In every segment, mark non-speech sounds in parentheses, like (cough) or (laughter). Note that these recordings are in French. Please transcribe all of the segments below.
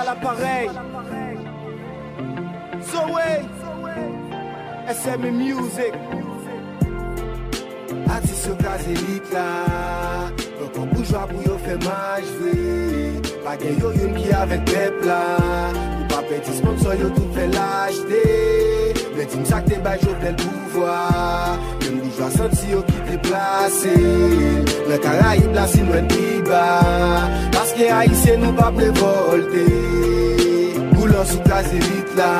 à l'appareil. Zoé, SM Music. Artiste sur case élite là. Encore bourgeois pour yo faire maj vwe. Pas gen yo yon qui avec peuple là. Ou pas petit sponsor yo tout fait l'acheter. Mwen di msak te bay jo plel pouvwa Mwen mou jwa sot si yo ki te plase Mwen Karaib la si mwen iba Paske Aisyen nou pa prevolte Boulan sou kaze vit la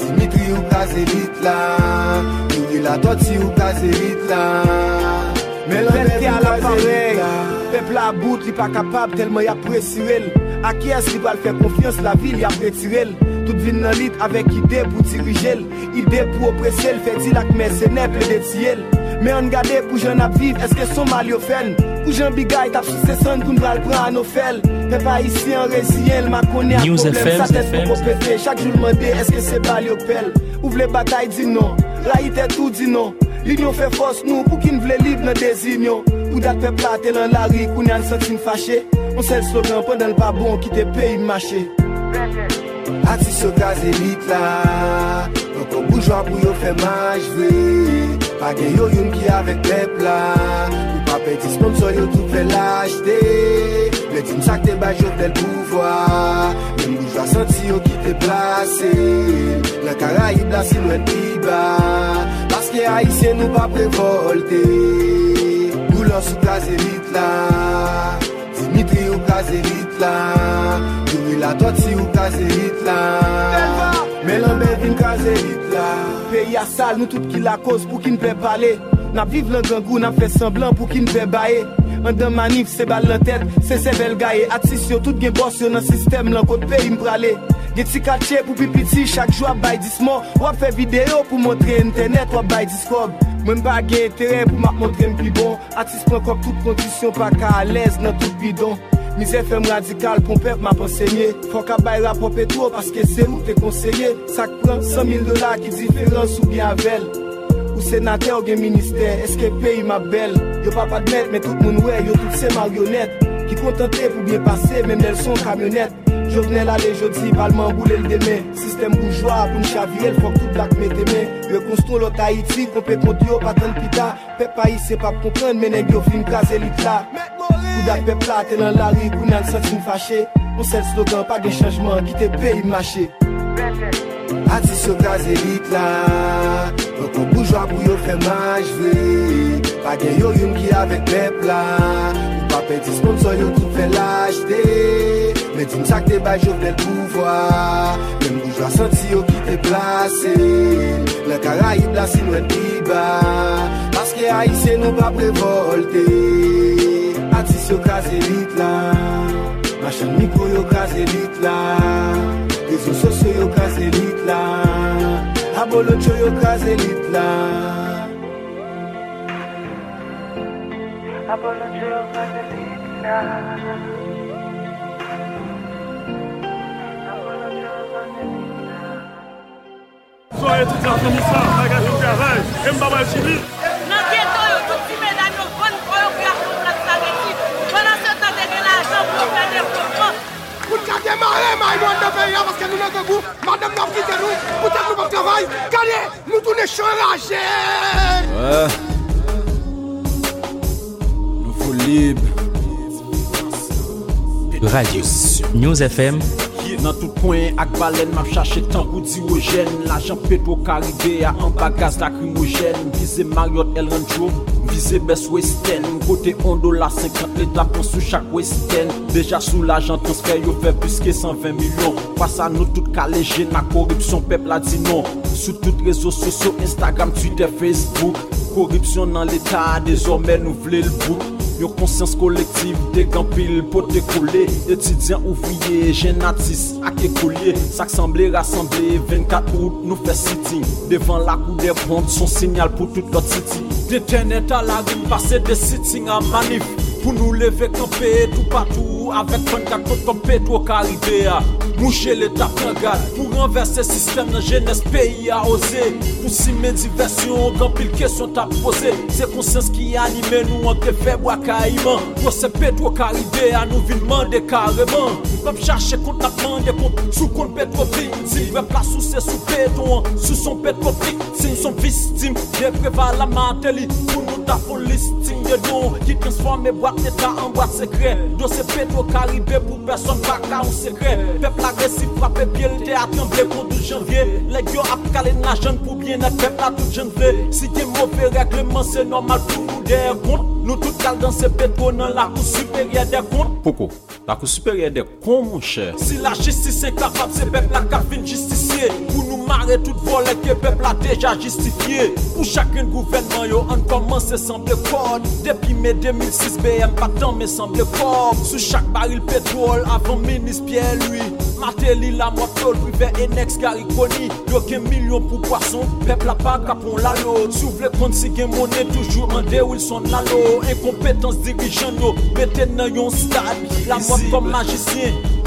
Dimitri ou kaze vit la Mwen la tot si ou kaze vit la Mwen te ala parel Pepl a bout li pa kapab telman ya presirel A kyes li bal fe konfians la vil ya pretirel Tout vin nan lit avec idée pour diriger. Idée pour oppresser, fait dire la mercenaire plein de ciel. Mais on garde pour jeune à vivre, est-ce que son mal yo fait Pour Jean Bigay, t'as sous ses sons pour nous le prendre à nos fel. T'es pas ici en résilient, ma connaît problème, FM, sa tête FM. pour péter. Chaque jour demandé, est-ce que c'est pas yo pelle Ouvre les batailles, dis non. Raïté tout, dis non. L'union fait force nous pour qu'ils vle libre dans des unions. Peuple là, t'es dans la rue, qu'on y a un sentiment fâché. On sait le slogan pendant le pas bon qui te paye Atis yo gaz elit la Yo kon boujwa pou yo fe maj vwe. Page yo yon ki avek pepla Ou pa peti sponsor yo tout fe lajte Le tim sak te baj yo tel pouvwa Men boujwa santi yo ki te plase. La karayib la silwen piba Paske haisyen nou pa prevolte. Boulan sou gaz elit la Dimitri ou kaze hit la Yuri la doti ou kaze hit la. Melan bevin kaze hit la. Peyi a sal nou tout ki la koz pou ki npe pale. Nap viv lan gangou, nap fe semblan pou ki npe baye. An de manif se bal lan tet Se se bel gaye. Atis yo Tout gen bors yo nan sistem lan kote pe im prale. Gen ti kache pou pipiti Chak jou ap bay disman Wap fe video pou montre internet Wap bay diskob Mwen ba gen etere pou mak montre mpi bon. Atis pran kop tout kondisyon Pa ka alez nan tout bidon. Mize fem radikal pou mpep ma ponsenye Fok ap bay rapop etwo Paske se ou te konseye. Sak pran 100.000 dola ki diferans ou gen avel. Ou sénateur ou ministère, est-ce que pays ma belle? Yo pas pas de mais tout le monde ouais, yo toutes ces marionnettes. Qui contenté pour bien passer, même elles sont camionnettes. Jovenel allé jeudi, parlement boule le demain. Système bourgeois pour nous chavirer, faut que tout black mette main. Yo construit l'autre Haïti, compé contre yo, pas tant pita. Peuple pays c'est pas comprendre, mais nèg yo fin case élite là. Tout dak peuple là, t'es dans la rue, pour n'a senti fâché. On sait le slogan, pas de changement, qui te paye Atis yo kaze bit la. Yo kon boujwa pou yo fè majve Pa gen yo yon ki avek pep la Ou pa pe di sponsor yo tout fè lajte Men di msak te bay jo vnen pouvwa Men boujwa santi yo ki te plase. Le Karaib la sinwen piba Paske Aisyen nou pa prevolte. Atis yo kaze bit la. Machan miko yo kaze bit la. Yo sociaux yo case élite là. Abolocho yo case élite là. Soyez tout en commissaire, bagage au travail, et. Démarrer, ma monde de parce que nous n'avons pas goût, madame n'a quitté nous, pour que nous pas travail, regardez, nous tournons changés. Ouais. Nous faut libre. Radio News FM Nan tout kwen ak balen map chache tan ou diwojen L'ajan petro karibè a an bagaz lakrimojen Vize Marriott El Rancho, vize Best Western Kote 1 dola 50 l'Etat pon sou chak Western Deja sou l'ajan transfer yo fe plus ke 120 milyon Pasa nou tout kaleje na korupsyon pep la di non Sou tout rezo sosyo Instagram, Twitter, Facebook. Korupsyon nan l'Etat, dezormè nou vle l'bout Yon konsyans kolektiv, dekampil pou te koule Etidyan ouvriye, jenatis ak ekolye Sak semble rassemble, 24 out nou fe sitting. Devan la kou de bond, son sinyal pou tout lot city. Detenet la rim, pase de sitting a manif Pou nou leve kampe, tout patou tou avèk fon kakot kom Petro Karibéa Mouche l'Etat pren gade Pou renverse sistem nan jenes peyi a oze Pou si men diversyon Gampil kesyon ta pose Se konsens ki anime nou an te feb waka iman Kwa se Petro Karibéa nou vin mande kareman Pep chache kont na mande kont Sou kont Petro Fik Si vwe plas sou se sou Petro Sou son Petro Fik Si nou son vistim De preva la manteli Pou nou ta fon listing de nou Ki transforme boat neta an boat sekre Do se Petro Karibé pou person baka ou sekre Pep la resi frape piye lte a tremble pou 12 janvye Leg yo ap kalen la jen pou bien et pep la tout Si gen mouve regleman se normal pou nou der kont Nou tout kal dan se Petro nan la kou superye der kont Poko, la kou superye der kont mon chè Si la justice inkapab se pep la ka fin justisye Pou nou mare tout vole ke pep la deja justifiye Pou chakren gouvenman yo an koman se semble kod Depi me 2006 BM patan me semble kod Sou chak baril petrol avan menis Pierre Mate li la mwap tol, prive eneks gari koni Yo gen milyon pou poason, pepla pa kapon lalo Sou vle kont si gen mone, toujou ande Wilson lalo Enkompetans dirijan yo, meten nan yon stad. La mwap kom majisyen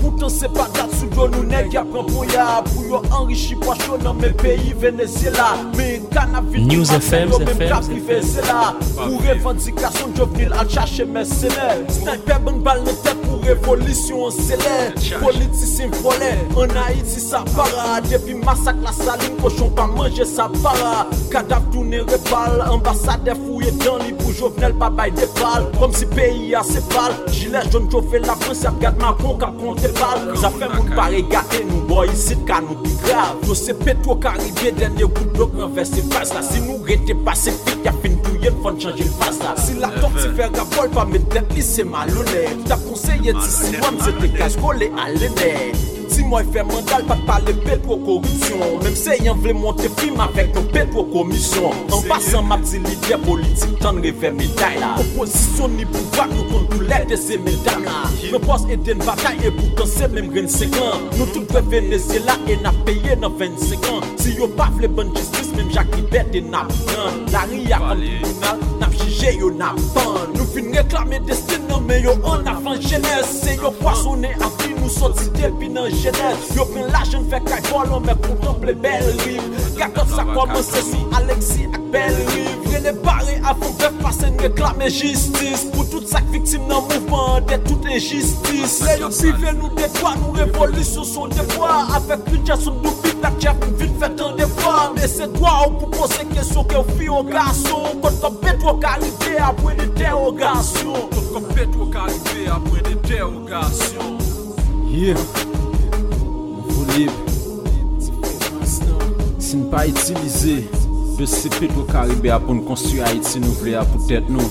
Poutan se pa dat sou do nou neg ya pran pou ya Pou yo enrichi pa chou nan men peyi Venezuela. Men kanavit News FM, FM Pou revendikasyon jovenil al chache men sene Sniper ban bal nan tep pou revolisyon an sele Politisyen vole, an Haiti sa para Depi masak la salin kochon pa manje sa para Kadav toune repal, ambasade fouye dan li Pou jovenel pa bay depal Kom si peyi a sepal, jile joun jove la France ap gade ma kon ka konte te bal Zafè moun pare gate nou boy Isit ka nou pi grav Nou se petro karibye denye gout Dok renverse faz la Si nou rete pasifik Ya fin touye fon chanje l faz la Si la top ti fer a bol Pa metet li se malone Ta konseye ti si wan Se te kaj kole alene mwen fè mandal pa pale pet pou korupsyon Mèm se yon vle monte film avèk ton pet pou komisyon An pasan map di lidye politik tan revè meday la Oposisyon ni pouva nou kon pou lè de se medan la Mè pos eden batay e boutan se mèm ren sekan Nou tout vè Venezuela e na peye nan 25 an Si yo pa vle ban jistis mèm jak li bete na boutan La ria kon tribunal nap jije yo na pan Nou fin reklame destinan men yo an avan jenese Se yo poasonen api nou soti depi nan jenese model Yo pren la jen fè kaj volon Mè koutan ple bel riv Kakot sa komanse si Alexi ak bel riv Rene bare avon vef pase n reklame jistis Pou tout sak viktim nan mouvman De tout injistis Lè yo pive nou depwa Nou revolisyon son depwa Afek budget sou nou bit Nak chef nou vin fè tan depwa Mè se dwa ou pou pose kesyon Ke ou fi ou gaso Kon kon petro kalite apwen interrogasyon Kon kon petro kalite apwen interrogasyon Yeah. liv Si nou pa itilize De se petro karibè a pou n konstu a nou vle a pou tèt nou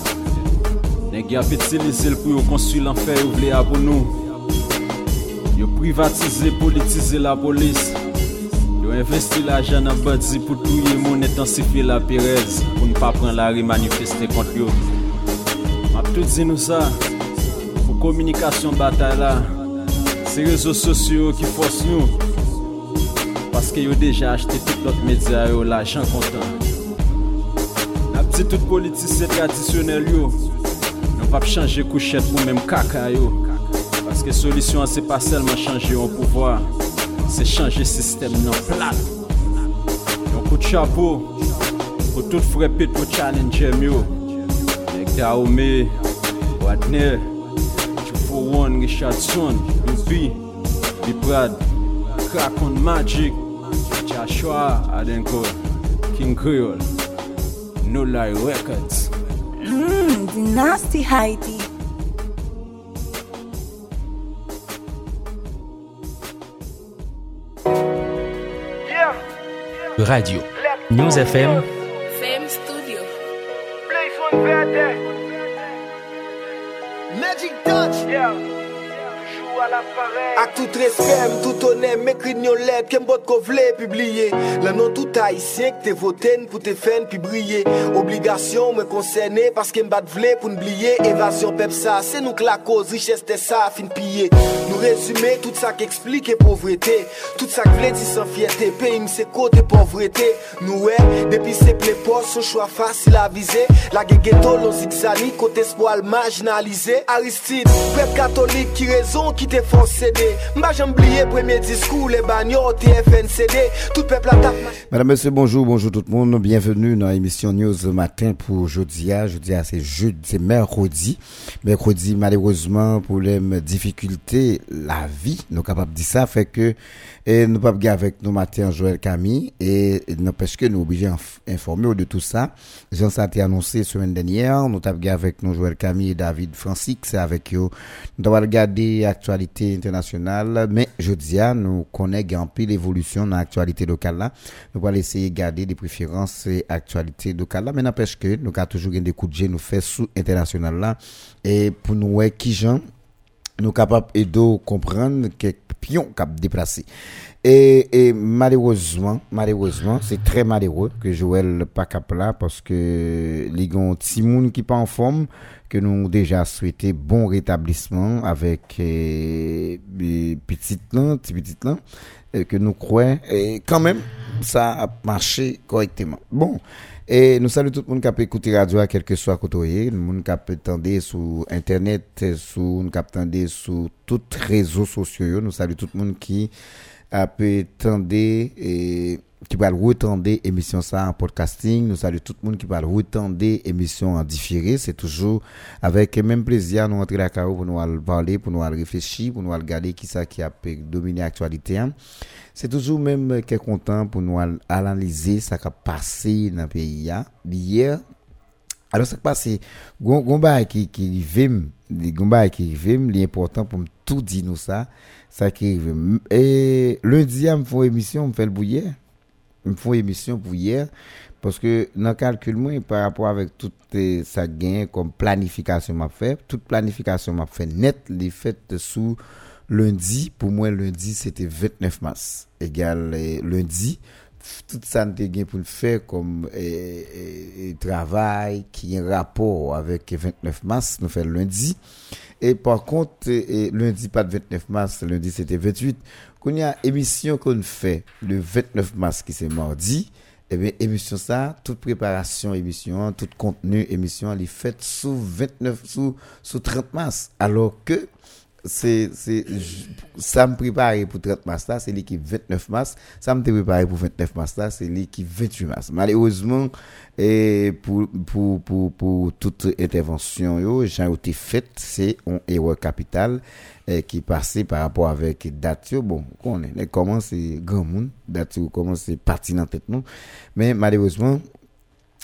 Nè gè ap itilize l pou yo konstruy l'anfer yo vle a pou nou Yo privatize, politize la polis Yo investi la jan an badzi pou touye moun etansifi la perez Pou nou pa pran la re manifeste kont yo Map tout di nou sa Pou komunikasyon batay la Se rezo sosyo ki fos nou Paske yo deja achete tout lot medya yo la jan kontan tout politise tradisyonel yo. Non pap chanje kouchet pou menm kaka yo. Paske solisyon se pa selman chanje yon pouvoi Se chanje sistem nan plat. Yon kout chapo Pou tout fre Petro challenge Wadner Richardson Lupi Biprad Crack on Magic Joshua Adenko King Creole No Lie Records Mmm, the nasty Heidi. Radio. News FM. Ak tout respem, tout onem, mekri nyon let, kem bot ko vle publie Lan non tout haisyen k te voten pou te fen pi brye Obligasyon mwen konsene, paske m bat vle pou nbliye Evasyon pep sa, se nou k la koz, riches te sa fin piye Nou rezume tout sa k explike povrete Tout sa k vle di san fiyete Pe im se kote povrete Nou we, depi se ple pos Son chwa fasil avize La ge geto lon zigzani Kote spoal marginalize Aristide, pep katolik ki rezon Ki te fon sede Mba jambliye premier discours, les bagnoles, TFNCD, tout peuple attaque. Madame, Monsieur, bonjour, bonjour tout le monde. Bienvenue dans l'émission News matin pour jeudi. Jeudi, c'est jeudi, c'est mercredi. Mercredi, malheureusement, pour les difficultés, la vie, nous capables de dire ça, fait que et nous pas avec nous matin Joël Camille et n'empêche que nous obligés d'informer de tout ça. Jean ça a annoncé semaine dernière, nous avons avec nous Joël Camille et David Francis, c'est avec eux. Nous avons regardé l'actualité internationale, mais je dis nous connaissons un peu l'évolution dans l'actualité locale là. Nous allons essayer de garder des préférences et actualité locale là, mais n'empêche que nous avons toujours des coups de jet nous fait sous international là et pour nous qui gens nous capables de comprendre quelques pions cap déplacé. Et, et, malheureusement, malheureusement, c'est très malheureux que Joël pas cap là parce que les gens Timoun qui pas en forme, que nous déjà souhaité bon rétablissement avec euh, petites là, petites là, que nous croyons, et quand même, ça a marché correctement. Bon. Et nous saluons tout le monde qui a écouté radio à quel que soit côté, le monde qui a attendre sur internet, sur nous sur tous les réseaux sociaux. Nous saluons tout le monde qui a attendre et qui va retendre émission ça en podcasting. Nous saluons tout le monde qui va retendre émission en différé. C'est toujours avec même plaisir nous entrer la carreau pour nous parler, pour nous réfléchir, pour nous regarder qui ça qui a dominer l'actualité. Hein. C'est toujours même qui est content pour nous analyser ce qui a passé dans le pays. Hein. Hier, alors ça qui passé, Gomba qui qui vim, Gomba qui vim, l'important pour tout dire nous ça, ça qui Et lundi, me font émission, me fait le bouillir. Me font émission pour hier parce que dans le calcul moi par rapport avec tout ça gain comme planification m'a fait, toute planification m'a fait net les fêtes sous lundi, pour moi, lundi, c'était 29 mars. Égal lundi, tout ça nous gagné pour comme travail qui est en rapport avec 29 mars, nous faisons lundi. Et par contre, lundi, pas de 29 mars, lundi, c'était 28. Quand il y a émission qu'on fait le 29 mars, qui c'est mardi, eh bien, émission ça, toute préparation émission, tout contenu émission, elle est faite sous 29, sous, sous 30 mars. Alors que, c'est ça me prépare pour 30 mars là c'est l'équipe 29 mars. Ça me prépare pour 29 mars là c'est l'équipe 28 mars. Malheureusement et pour pour pour pour toute intervention yo j'ai été faite c'est un erreur capitale qui passait par rapport avec date bon on est comment c'est grand monde date comment c'est parti dans tête nous. Mais malheureusement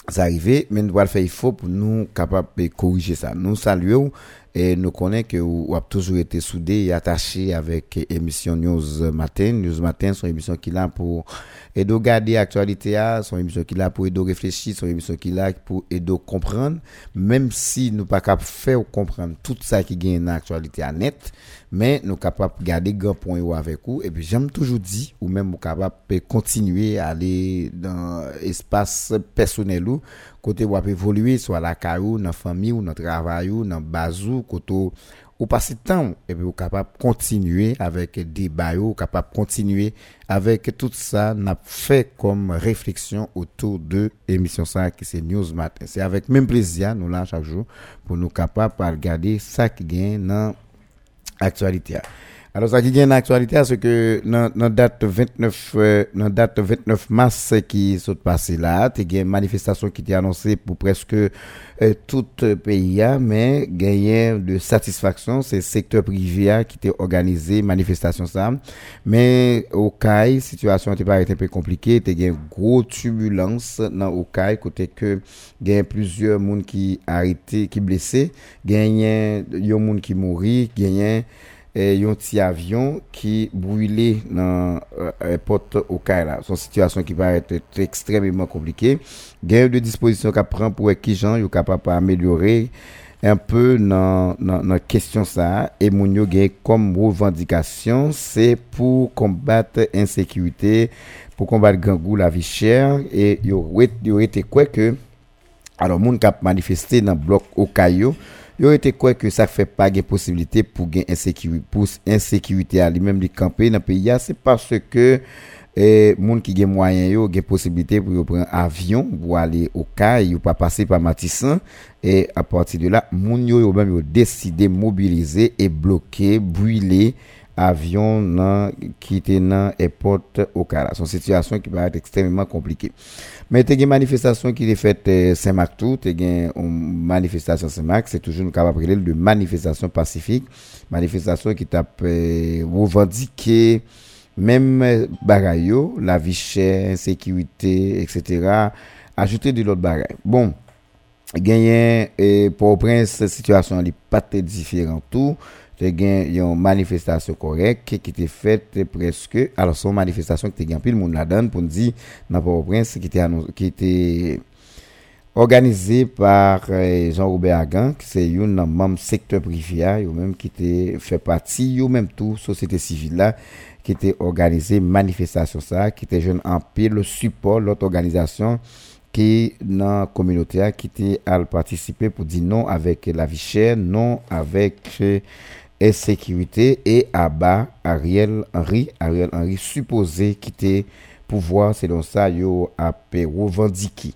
ça arrivé mais nous devons faire il faut pour nous capable de corriger ça. Nous saluons et nous connaissons que vous avez toujours été soudés et attachés avec émission News Matin. News Matin, son émission qui est pour aider garder l'actualité, son émission qui est là pour aider réfléchir, son émission qui est là pour aider comprendre, même si nous pas capable faire comprendre tout ça qui gagne dans l'actualité à net, mais nous capables de garder grand point avec vous. Et puis j'aime toujours dit, ou même nous capables de continuer à aller dans l'espace personnel ou côté où évoluer, soit la caillou, dans la famille, ou dans le travail, ou dans le bazou, côté ou passer temps, et puis vous capable continuer avec des bails, capable continuer avec tout ça, n'a fait comme réflexion autour de l'émission ça qui c'est News Matin. C'est avec même plaisir, nous là chaque jour, pour nous capables de regarder ça qui gagne dans l'actualité. Alors ça qui gagne l'actualité, c'est que dans la date 29 euh, date 29 mars qui s'est passé là, il y a une manifestation qui était annoncée pour presque euh, tout pays, mais gagné de satisfaction, c'est le secteur privé qui était organisé manifestation ça. Mais au CAI, situation était pas un peu compliquée, il y a une grosse turbulence dans au CAI côté que il y a plusieurs monde qui arrêté, qui blessé, il y a un monde qui mourit, il y a et un petit avion qui brûlait dans l'aéroport au Kaila. Son situation qui va être extrêmement compliquée. Il y a de dispositions qu'à prendre pour qui gens sont capables d'améliorer un peu dans la question ça et mon yo comme revendication c'est pour combattre insécurité pour combattre gangou la vie chère et yo yo été quoi que alors moun kap manifester dans bloc au caillou yo été quoi que ça fait pas de possibilité pour gain insécurité à lui-même de camper dans pays c'est parce que et moun qui gen moyen yo gen possibilité pour prendre avion pour aller au CAI ou pas passer par Matissan et à partir de là moun yo yo même yo décidé mobiliser et bloquer brûler avion nan, qui était dans airport au CAI c'est une situation qui va être extrêmement compliquée mais te une manifestation qui est faite euh, Saint-Marc tout te une manifestation Saint-Marc c'est toujours capable de manifestation pacifique manifestation qui t'a euh, revendiqué même euh, bagayo, la vie chère, insécurité, etc. Ajouter de l'autre bagaille. Bon, gagné et pour prince situation n'est pas très différente tout. te gen yon manifestasyon korek ki te fet preske, alo son manifestasyon ki te gen pil moun la dan pou di nan Port-au-Prince ki te, anons, ki te organize par eh, Jean-Robert Hagan ki se yon nan mam sektor privya yon menm ki te fe pati yon menm tou sosete sivil la ki te organize manifestasyon sa ki te jen anpil le support lot organizasyon ki nan kominote a ki te al patisipe pou di non avek la vi chè, non avek eh, insécurité et à bas Ariel Henry, Ariel Henry supposé quitter pouvoir selon ça yo a revendiqué.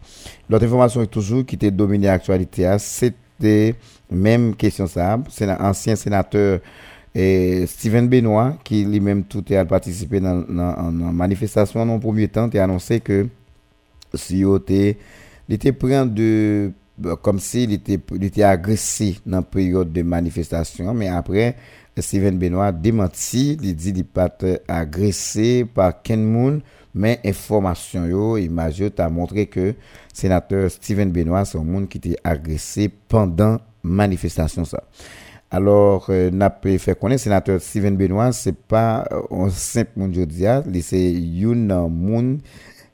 L'autre information est toujours qui était dominé l'actualité, c'était même question ça, c'est l'ancien sénateur et Steven Benoît, qui lui-même tout a participé dans la manifestation en premier temps, a annoncé que si il était pris de comme s'il était, était agressé dans la période de manifestation, mais après, Steven Benoît démenti, il dit qu'il pas agressé par Ken Moon, mais information yo, image a montré que sénateur Steven Benoît, c'est un monde qui était agressé pendant manifestation ça. Alors, euh, n'a pas fait connaître sénateur Steven Benoît, c'est pas euh, un simple monde c'est un monde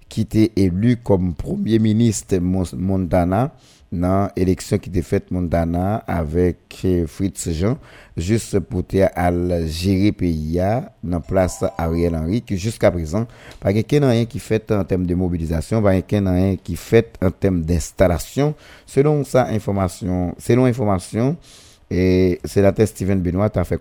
qui était élu comme premier ministre Montana dans l'élection qui était faite Montana avec euh, Fritz Jean, juste pour à gérer pays dans place Ariel Henry, qui jusqu'à présent, pas rien qui fait en termes de mobilisation, pas rien qui fait en termes d'installation. Selon sa information, selon information, et c'est la test Steven Benoît a fait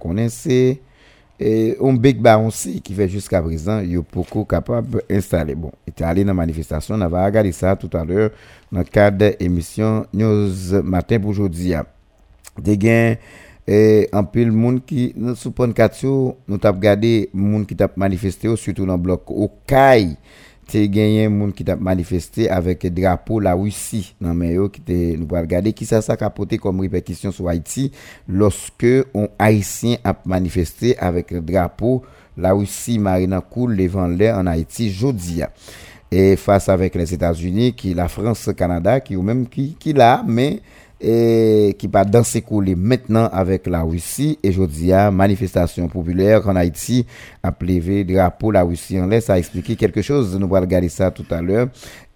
c'est un big bar aussi qui fait jusqu'à présent, il est beaucoup capable d'installer. Bon, il était allé dans manifestation, on va regarder ça tout à l'heure dans le cadre de l'émission News Matin pour aujourd'hui. Des gains et en pile monde qui nous sous nous avons regardé monde qui t'a manifesté surtout dans le bloc au CAI te gagné monde qui t'a manifesté avec drapeau la Russie dans mais qui te nous regarder qui ça ça capoté comme répercussion sur Haïti lorsque un haïtien a manifesté avec le drapeau la Russie marina cool levant l'air en Haïti jodia et face avec les États-Unis qui la France Canada qui ou même qui qui là mais et qui va danser couler maintenant avec la Russie. Et je dis à manifestation populaire en Haïti, a plévé drapeau la Russie en laisse a expliqué quelque chose. Nous allons regarder ça tout à l'heure.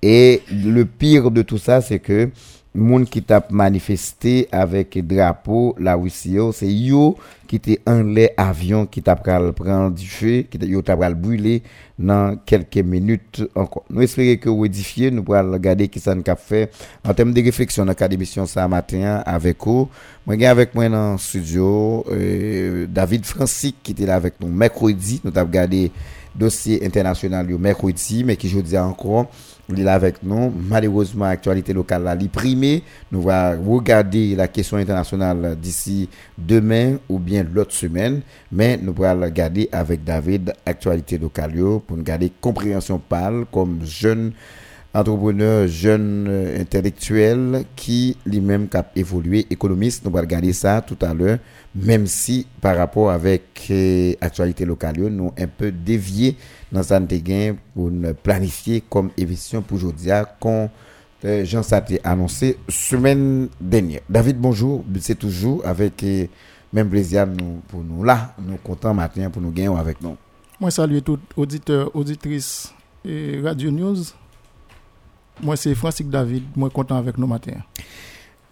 Et le pire de tout ça, c'est que monde qui t'a manifesté avec drapeau la Russie, c'est yo qui était en les avion qui t'a prendre du feu, qui yo t'a brûler dans quelques minutes encore. Nous espérons que vous édifiez, nous pourrons regarder qui ça nous a fait en termes de réflexion dans la émission ça matin avec vous. Moi, avec moi dans le studio, euh, David Francis qui était là avec nous mercredi. Nous avons regardé dossier international mercredi, mais qui je dis encore, il est là avec nous. Malheureusement, l'actualité locale là, primée. Nous allons regarder la question internationale d'ici demain ou bien l'autre semaine. Mais nous allons regarder avec David actualité locale pour nous garder compréhension pâle comme jeune entrepreneur, jeune euh, intellectuel qui lui-même a évolué, économiste. Nous allons regarder ça tout à l'heure, même si par rapport avec l'actualité euh, locale, nous un peu dévié dans un gain pour planifier comme émission pour aujourd'hui, quand euh, Jean Saté annoncé semaine dernière. David, bonjour. C'est toujours avec même plaisir nous, pour nous là. Nous comptons matin pour nous gagner avec nous. Moi, saluer tous auditeurs, auditrices et Radio News. Moi, c'est Francis David. Moi, content avec nous matin.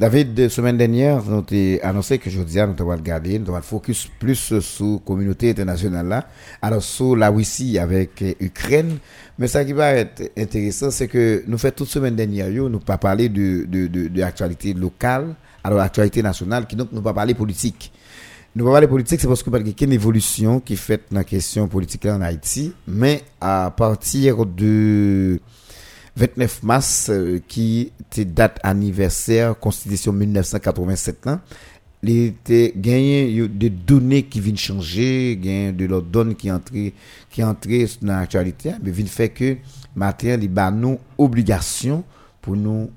David, de semaine dernière, nous avons annoncé que jeudi, nous avons regardé, nous avons focus plus sur la communauté internationale là, alors sur la Russie avec l'Ukraine. Mais ça qui va être intéressant, c'est que nous faisons toute semaine dernière, nous pas parler de, de, de, de locale, alors l'actualité nationale, qui donc nous pas parler politique. Nous pas parler politique, c'est parce que qu'il y a une évolution qui est faite dans la question politique là en Haïti, mais à partir de 29 mars, euh, qui était date anniversaire, Constitution 1987 là, il était gagné des données qui viennent changer, gagné de données qui entrées qui dans l'actualité, mais vient fait que matin les bah nous obligation pour nous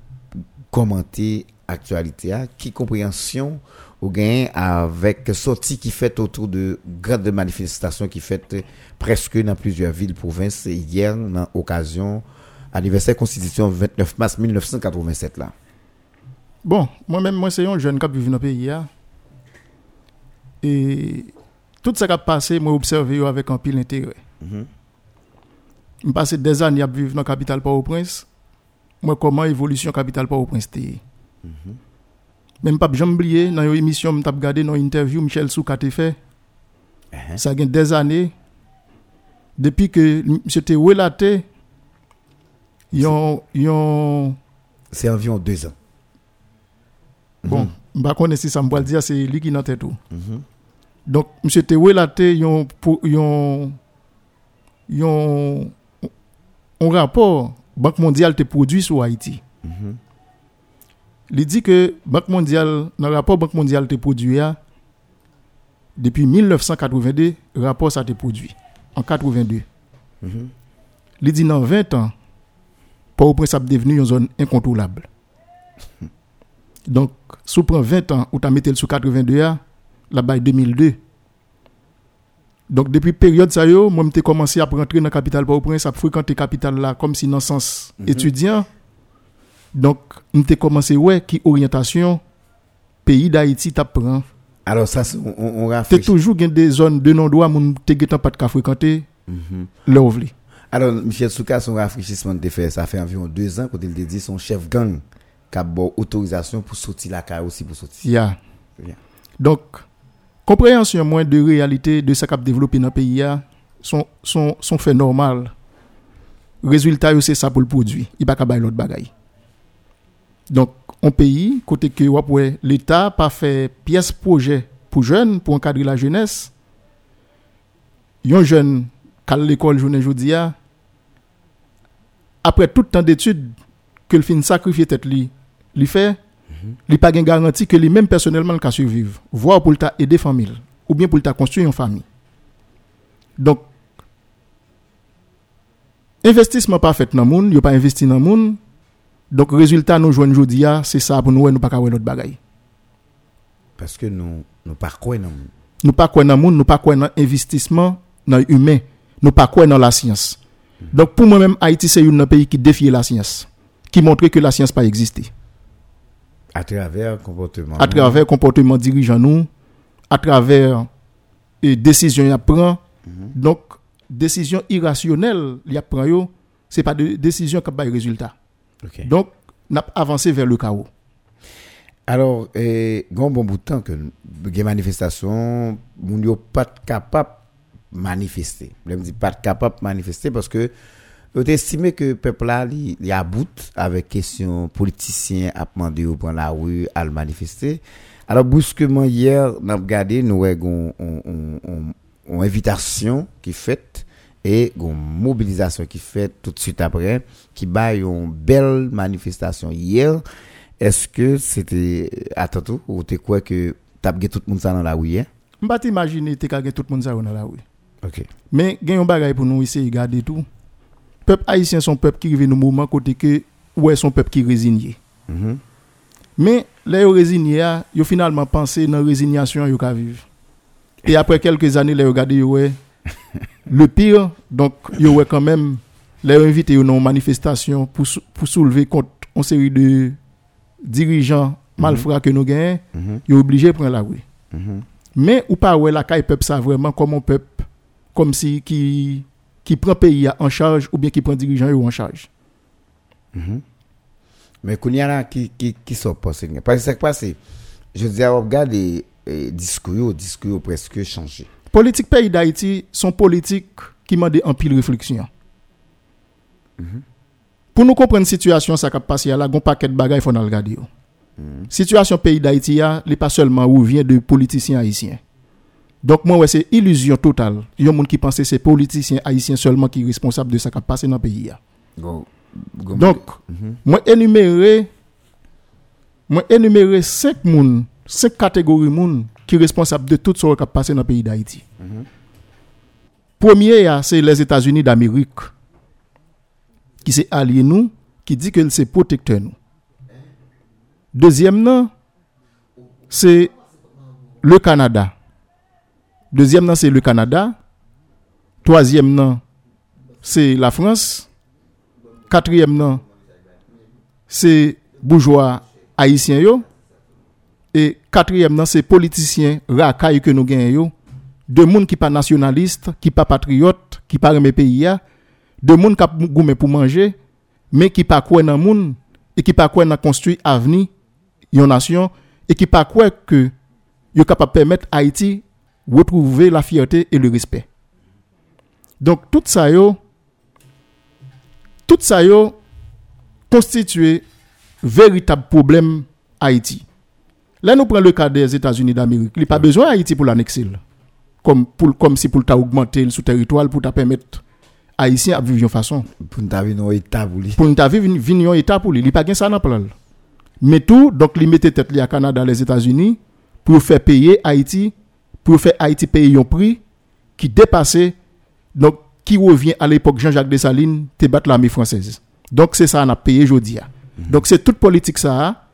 commenter actualité, qui compréhension au gain avec sortie qui fait autour de grandes manifestations qui fait presque dans plusieurs villes provinces hier dans occasion anniversaire constitution 29 mars 1987 là. Bon, moi-même, moi, c'est un jeune qui vivre dans le pays. Et tout ce qui a passé, moi, observé avec un pile intérêt. Mhm. Je passe des années à vivre dans la capitale Port-au-Prince. Moi, comment l'évolution capitale Port-au-Prince était. Même pas, jamais oublié, dans une émission, je regardé dans une interview, Michel Souka a fait. Ça a des années. Depuis que monsieur était relaté, C'est environ deux ans. Bon, je ne sais pas si ça me dire, c'est lui qui n'a tête tout. Mhm. Donc, M. te relaté yon, pou- yon, yon, un rapport Banque mondiale te produit sur Haïti. Mhm. Il dit que Banque mondiale, dans le rapport Banque mondiale te produit, depuis 1982, le rapport ça te produit. En 82. Mhm. Il dit dans 20 ans, Port-au-Prince a devenu une zone incontrôlable. Donc, si prend 20 ans, ou tu as mis sous 82 ans, là-bas 2002. Donc, depuis période ça yo, moi, j'ai commencé à rentrer dans la capitale Port-au-Prince, à fréquenter la capitale là, comme si dans le sens Mhm. étudiant. Donc, j'ai commencé, ouais, qui orientation, pays d'Haïti t'apprend. Alors ça, on, on, on T'es rafraîchit. toujours des zones de non-droit, moun te getan pas de fréquenter, où vle. Alors, Michel Souka, son rafraîchissement de fait, ça fait environ deux ans, quand il dit son chef gang qui a bon autorisation pour sortir la caille aussi pour sortir. Donc, compréhension moins de réalité de ce qu'a développé dans le pays, sont, sont, sont fait normal. Résultat, c'est ça pour le produit. Il n'y a pas l'autre bagaille. Donc, un pays, côté que l'État pas fait pièce projet pour jeunes, pour encadrer la jeunesse. Yon jeune, qu'à l'école journée jodi a, après tout temps d'études, que le fin sacrifier tête li fait, li pas gen garantie que lui même personnellement survivre, voire pour ta aider famille ou bien pour ta construire une famille. Donc investissement pas fait dans moun, yo pas investi dans moun. Donc résultat nous joindre jodi a, c'est ça pour nous nous pas l'autre bagaille. Parce que nous, nous pas quoi non. Nous pas quoi dans moun, nous pas quoi dans investissement dans humain, nous pas quoi dans la science. Donc pour moi-même Haïti c'est un pays qui défie la science, qui montre que la science pas existé. À travers comportement. à travers comportement dirigeant nous, à travers et décision y prend. Donc décision irrationnelle y prend yo, c'est pas de décision qui bail résultat. Ok. Donc n'a avancé vers le chaos. Alors, eh, gon bon bout de temps que les manifestations, yo pas capable manifester. Je me dis pas capable manifester parce que on estimé que le peuple là il avec question politicien à demander au prendre la rue à le manifester. Alors brusquement hier, on a regardé nous on- on invitation qui faite et gon mobilisation qui faite tout de suite après qui baille une belle manifestation hier. Est-ce que c'était à ou t'es quoi que t'as tout le monde dans la rue hier? M'pas t'imaginer te ka gen tout le monde dans la rue. OK. Mais gen yon bagay pour nous essayer garder tout. Peuple haïtien son peuple qui rive dans moment côté que ouais son peuple qui résigné. Mhm. Mais là yo résigné a, yo finalement pensé dans résignation yo ka vivre. Et après quelques années yo regardé ouais le pire donc yo ouais quand même là yo invité yo dans une manifestation pour sou- pour soulever contre une série de dirigeants malfrats que nous gagnons, Mhm. yo obligé prendre la rue. Mhm. Mais ou pas ouais la caille peuple ça vraiment comme un peuple comme si qui qui prend pays en charge ou bien qui prend dirigeant en charge. Mhm. Mais qu'on y a là qui, qui, qui sont passés. Parce que passe, je dis, on regarde les les discours, discours presque changé. Politique pays d'Haïti sont politiques qui demandent en pile réflexion. Pour nous comprendre la situation, ça qui passe là, un paquet de bagages, il faut regarder. yo. Situation pays d'Haïti, n'est pas seulement où vient de politiciens haïtiens. Donc, moi, ouais, c'est illusion totale. Il y a des gens qui pensent que c'est politiciens haïtiens seulement qui sont responsables de ce qui passe dans le pays. Go- go- Donc, moi énumérer moi énumérer cinq moun, cinq catégories moun qui responsables de tout ce qui a passé dans le pays d'Haïti. Premier ya, c'est les États-Unis d'Amérique qui c'est allié nous, qui dit que c'est protecteur nous. Deuxième c'est le Canada. Deuxième c'est le Canada. Troisième c'est la France. Quatrième c'est bourgeois haïtiens yo. Et quatrième c'est politiciens racailles que nous gagnons. De monde qui pas nationaliste, qui pas patriote, qui pas aimer pays. De monde qui a goumé pour manger, mais qui pas quoi dans monde et qui pas quoi dans construire avenir yon nation et qui pas quoi que yo capable permettre Haïti retrouver la fierté et le respect. Donc tout ça yo tout ça yo constitue véritable problème Haïti. Là nous prenons le cas des États-Unis d'Amérique, il n'y a pas besoin Haïti pour l'annexer. Comme pour comme si pour augmenter le sous territoire pour permettre haïtiens à vivre de façon Pour nous avoir un état pour lui. pour nous vivre vivre un état pour lui, il pas gain ça dans plan. Mais tout donc il mettait tête à Canada, les États-Unis pour faire payer Haïti, pour faire Haïti payer un prix qui dépassait donc qui revient à l'époque Jean-Jacques Dessalines te battre l'armée française. Donc c'est ça on a payé aujourd'hui. Donc c'est toute politique ça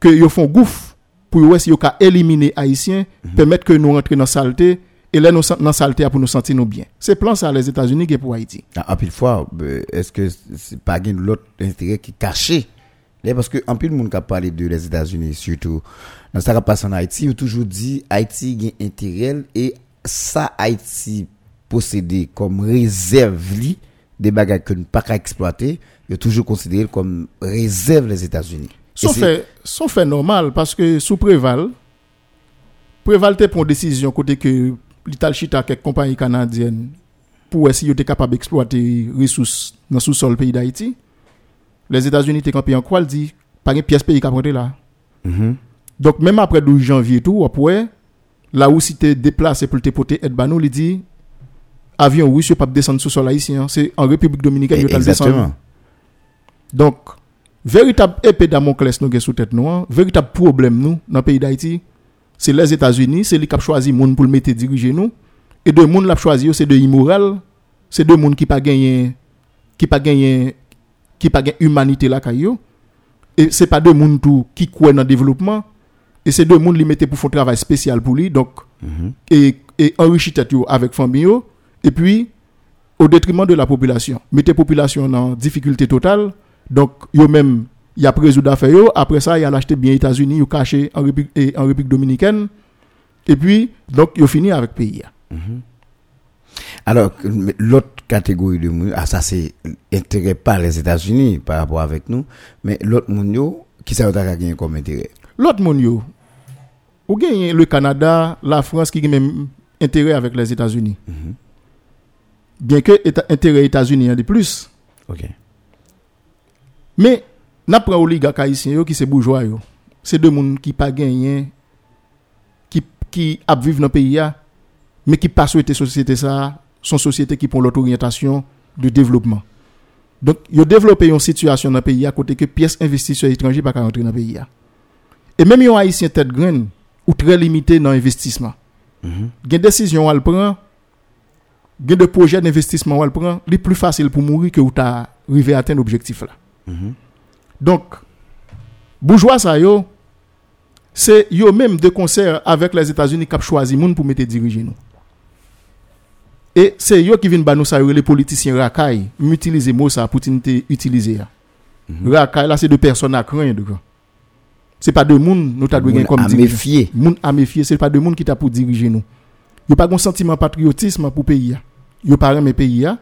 que ils font gouffre pour voir si yo ka éliminer haïtiens, permettre que nous rentrions dans saleté et là nous dans saleté pour nous sentir nous bien. C'est plan ça les États-Unis qui est pour Haïti. En pile fois, euh, est-ce que c'est pas l'autre intérêt qui est caché Là, Parce que en pile monde qui a parlé de les États-Unis, surtout dans ça qui passe en Haïti, ils ont toujours dit Haïti a intérêt et ça Haïti possédé comme réserve li, des bagages que ne pas qu'à exploiter, ils ont toujours considéré comme réserve les États-Unis. C'est- fait, fait normal parce que sous Préval, Préval te prend décision côté que l'Ital chita quelques compagnies canadiennes pour essayer de capable d'exploiter les ressources dans le sous-sol pays d'Haïti. Les États-Unis étaient campés en quoi, dit, pas une pièce pays qui a prêté là. Mhm. Donc même après 12 janvier et tout, après, là où si tu déplacé pour te porter aide banou, il dit, avion russe, pas descendre sous sol haïtien, c'est en République Dominicaine, il descendre. Donc, véritable épée Damoclès nous sous tête nous, hein, véritable problème nous dans le pays d'Haïti, c'est les États-Unis, c'est lui qui a choisi moun pour le mettre diriger nous et de moun l'a choisi c'est de immoral, c'est de moun qui pas gagné qui pas gagné qui pas gagné humanité là kayo et c'est pas de moun tout qui croit dans le développement et c'est de moun li mettait pour faire un travail spécial pour lui donc et, et enrichir tête avec famille et puis au détriment de la population. Mettez population en difficulté totale. Donc, yo même, y a résoudre d'affaires yo. Après ça, y a acheté bien États-Unis, yo caché en République, et en République Dominicaine. Et puis, donc, yo fini avec pays. Alors, l'autre catégorie de monde, ah, ça c'est intérêt par les États-Unis par rapport avec nous, mais l'autre monde, qui ça a gagné comme intérêt? L'autre monde ou gagne le Canada, la France qui a même intérêt avec les États-Unis. Bien que intérêt États-Unis y a de plus. Ok. Mais, n'a pas oligarque haïtien qui c'est bourgeois. C'est deux moun qui pas gagné qui qui vivre dans le pays mais qui pas souhaité société ça, son société qui prend l'autre orientation de développement. Donc, yo développé une situation dans le pays à côté que pièces investisseurs étrangers pas rentrer dans le pays. Et même yon haïtien tête graine ou très limité dans l'investissement. Gen décision ou prend gen de projet d'investissement prend, li plus facile pour mourir que ou ta arrivé à atteindre objectif là. Donc, bourgeois ça yo, c'est yo même de concert avec les États-Unis qui ont choisi moun pour mettre diriger nous. Et c'est yo qui viennent nous yo, les politiciens racailles, m'utiliser mot ça pour utiliser. ya. Racaille là c'est de personnes à craindre. C'est pas de moun nous t'a comme à méfier. Moun à méfier, c'est pas de moun qui t'a pour diriger nous. Yo pas un sentiment patriotisme pour pays. ya. Yo pas aimer pays. ya.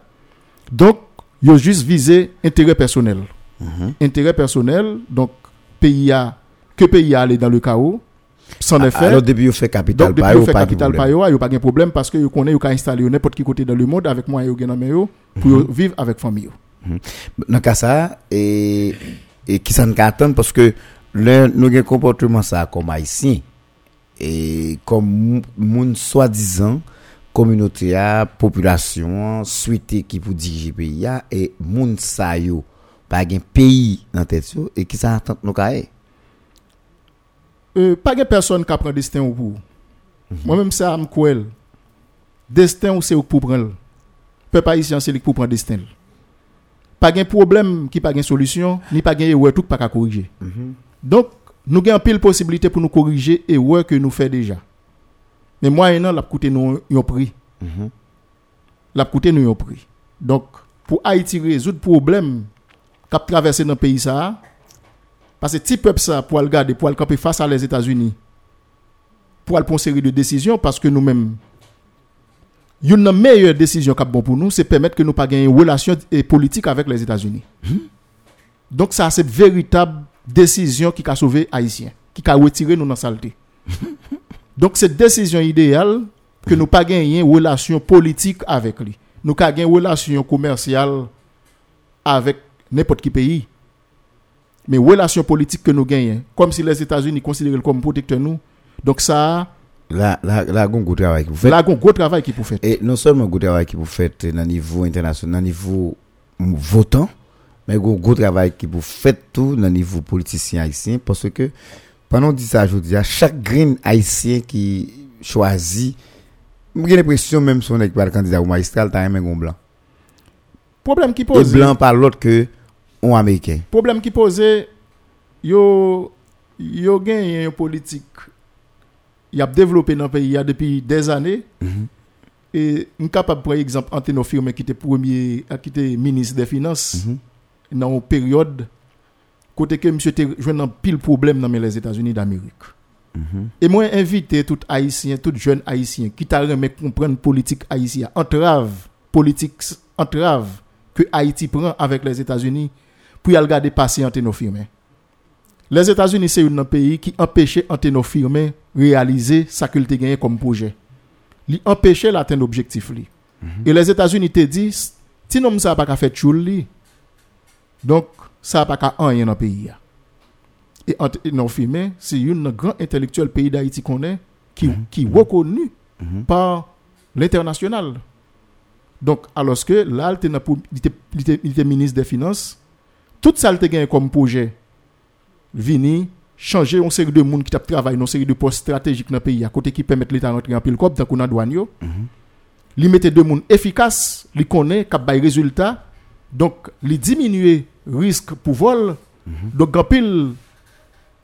Donc, yo juste viser intérêt personnel. intérêt personnel, donc pays a, que pays a allé dans le chaos, sans effet. Alors, depuis vous fait capital Donc, depuis vous yo, fait pas de capital problème. pa yo, a pas de problème parce que vous connaissez, vous installer n'importe qui côté dans le monde avec moi et vous yo pour yo vivre avec famille. yo. Dans cas ça, et, et qui s'en attend parce que le, nous avons un comportement ça comme haïtien. Et comme mou- moun soi-disant, communauté a, population, suite qui pour diriger pays a, et moun sa yo, pas un pays dans tête yo, et qui s'en attend nous kaye. Euh, pas de personne qui prend destin ou pour. Moi-même, ça me coule. Destin ou c'est ou pour prendre. Peuple haïtien, c'est pour prendre destin. Pas de problème qui pas de solution, ni pas de erreur tout pas corriger. Donc, nous avons pile possibilité pour nous corriger erreur que nous faisons déjà. Mais moyennant, l'a coûté nous un prix. L'a coûté nous un prix. Donc, pour Haïti résoudre problème qu'a traversé dans le pays ça, parce que petit peuple ça pour le garder, pour le camper face à les États-Unis, pour le prendre une série de décisions parce que nous-mêmes une des meilleures décisions qui bon pour nous, c'est permettre que nous pas gagner une relation politique avec les États-Unis. Donc ça c'est véritable décision qui a sauvé Haïtiens, qui a retiré nous dans la saleté. (laughs) Donc cette décision idéale que nous pas gagner une relation politique avec lui. Nous pas gagner une relation commerciale avec n'importe qui pays. Mais relation politique que nous gagnons, comme si les États-Unis considéraient comme protecteur nous. Donc ça, Là, là, là, gon gros travail que vous faites. là, il y a un gros travail qui pour faire. Et non seulement gros travail qui vous faites dans le niveau international, dans le niveau votant, mais gros gros travail qui vous faites tout dans le niveau politicien haïtien parce que pendant 10 ans, je vous dis, à chaque green haïtien qui choisit, j'ai l'impression même si on est pas le candidat au magistral, t'as un blanc. Problème qui Et pose. blanc par l'autre que un américain. problème qui posait yo yo gagné une politique y a développé dans le pays il y a depuis des années. Et on capable par exemple Anteno Firmin qui était premier qui était ministre des finances dans une période côté que monsieur était joué dans pile problème dans les États-Unis d'Amérique. Et moi invité tout haïtien tout jeune haïtien qui t'a remis comprendre politique haïtienne entrave politique entrave que Haïti prend avec les États-Unis pour y aller garder passer Anteno Firmin les États-Unis, c'est un pays qui empêchait Anteno Firmin réaliser sa qu'il gagné comme projet. Il empêchait l'atteindre l'objectif. li. Et les États-Unis te disent, si nous ça pas qu'à faire choule li, donc ça pas qu'à dans le pays. Et Anteno Firmin, c'est un grand intellectuel pays d'Haïti qu'on est, qui, qui est reconnu par l'international. Donc, alors que là, il était ministre des Finances, tout ça, il te gagné comme projet. Vini changer une série de monde qui t'a travaillé dans une série de postes stratégiques dans le pays à côté qui permettent l'état rentrer en pile cop dans la douane yo. Li mette deux monde efficaces li connaît cap bay résultat. Donc li diminuer risque pour vol. Donc en pile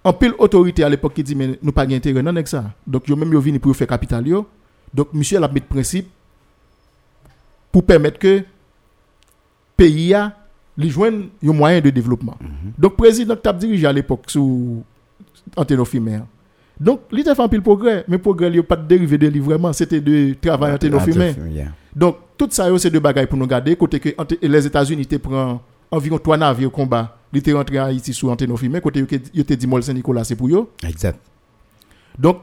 en pile autorité à l'époque qui dit mais nous pas gain intérêt non avec ça. Donc yo même yo vini pour faire capital yo. Donc monsieur l'a mis principe pour permettre que pays a li joindre un moyen de développement. Donc président t'a dirigé à l'époque sous Anteno Firmin. Donc il a fait un pile progrès, mais progrès il pas de dérivé de lui vraiment, c'était de travail Anteno Firmin. Yeah. Donc tout ça c'est deux bagailles pour nous garder côté que les États-Unis te prend environ trois navires combat, ils étaient rentré à Haïti sous Anteno Firmin côté yo te dit Mol Saint-Nicolas c'est pour yo. Exact. Donc,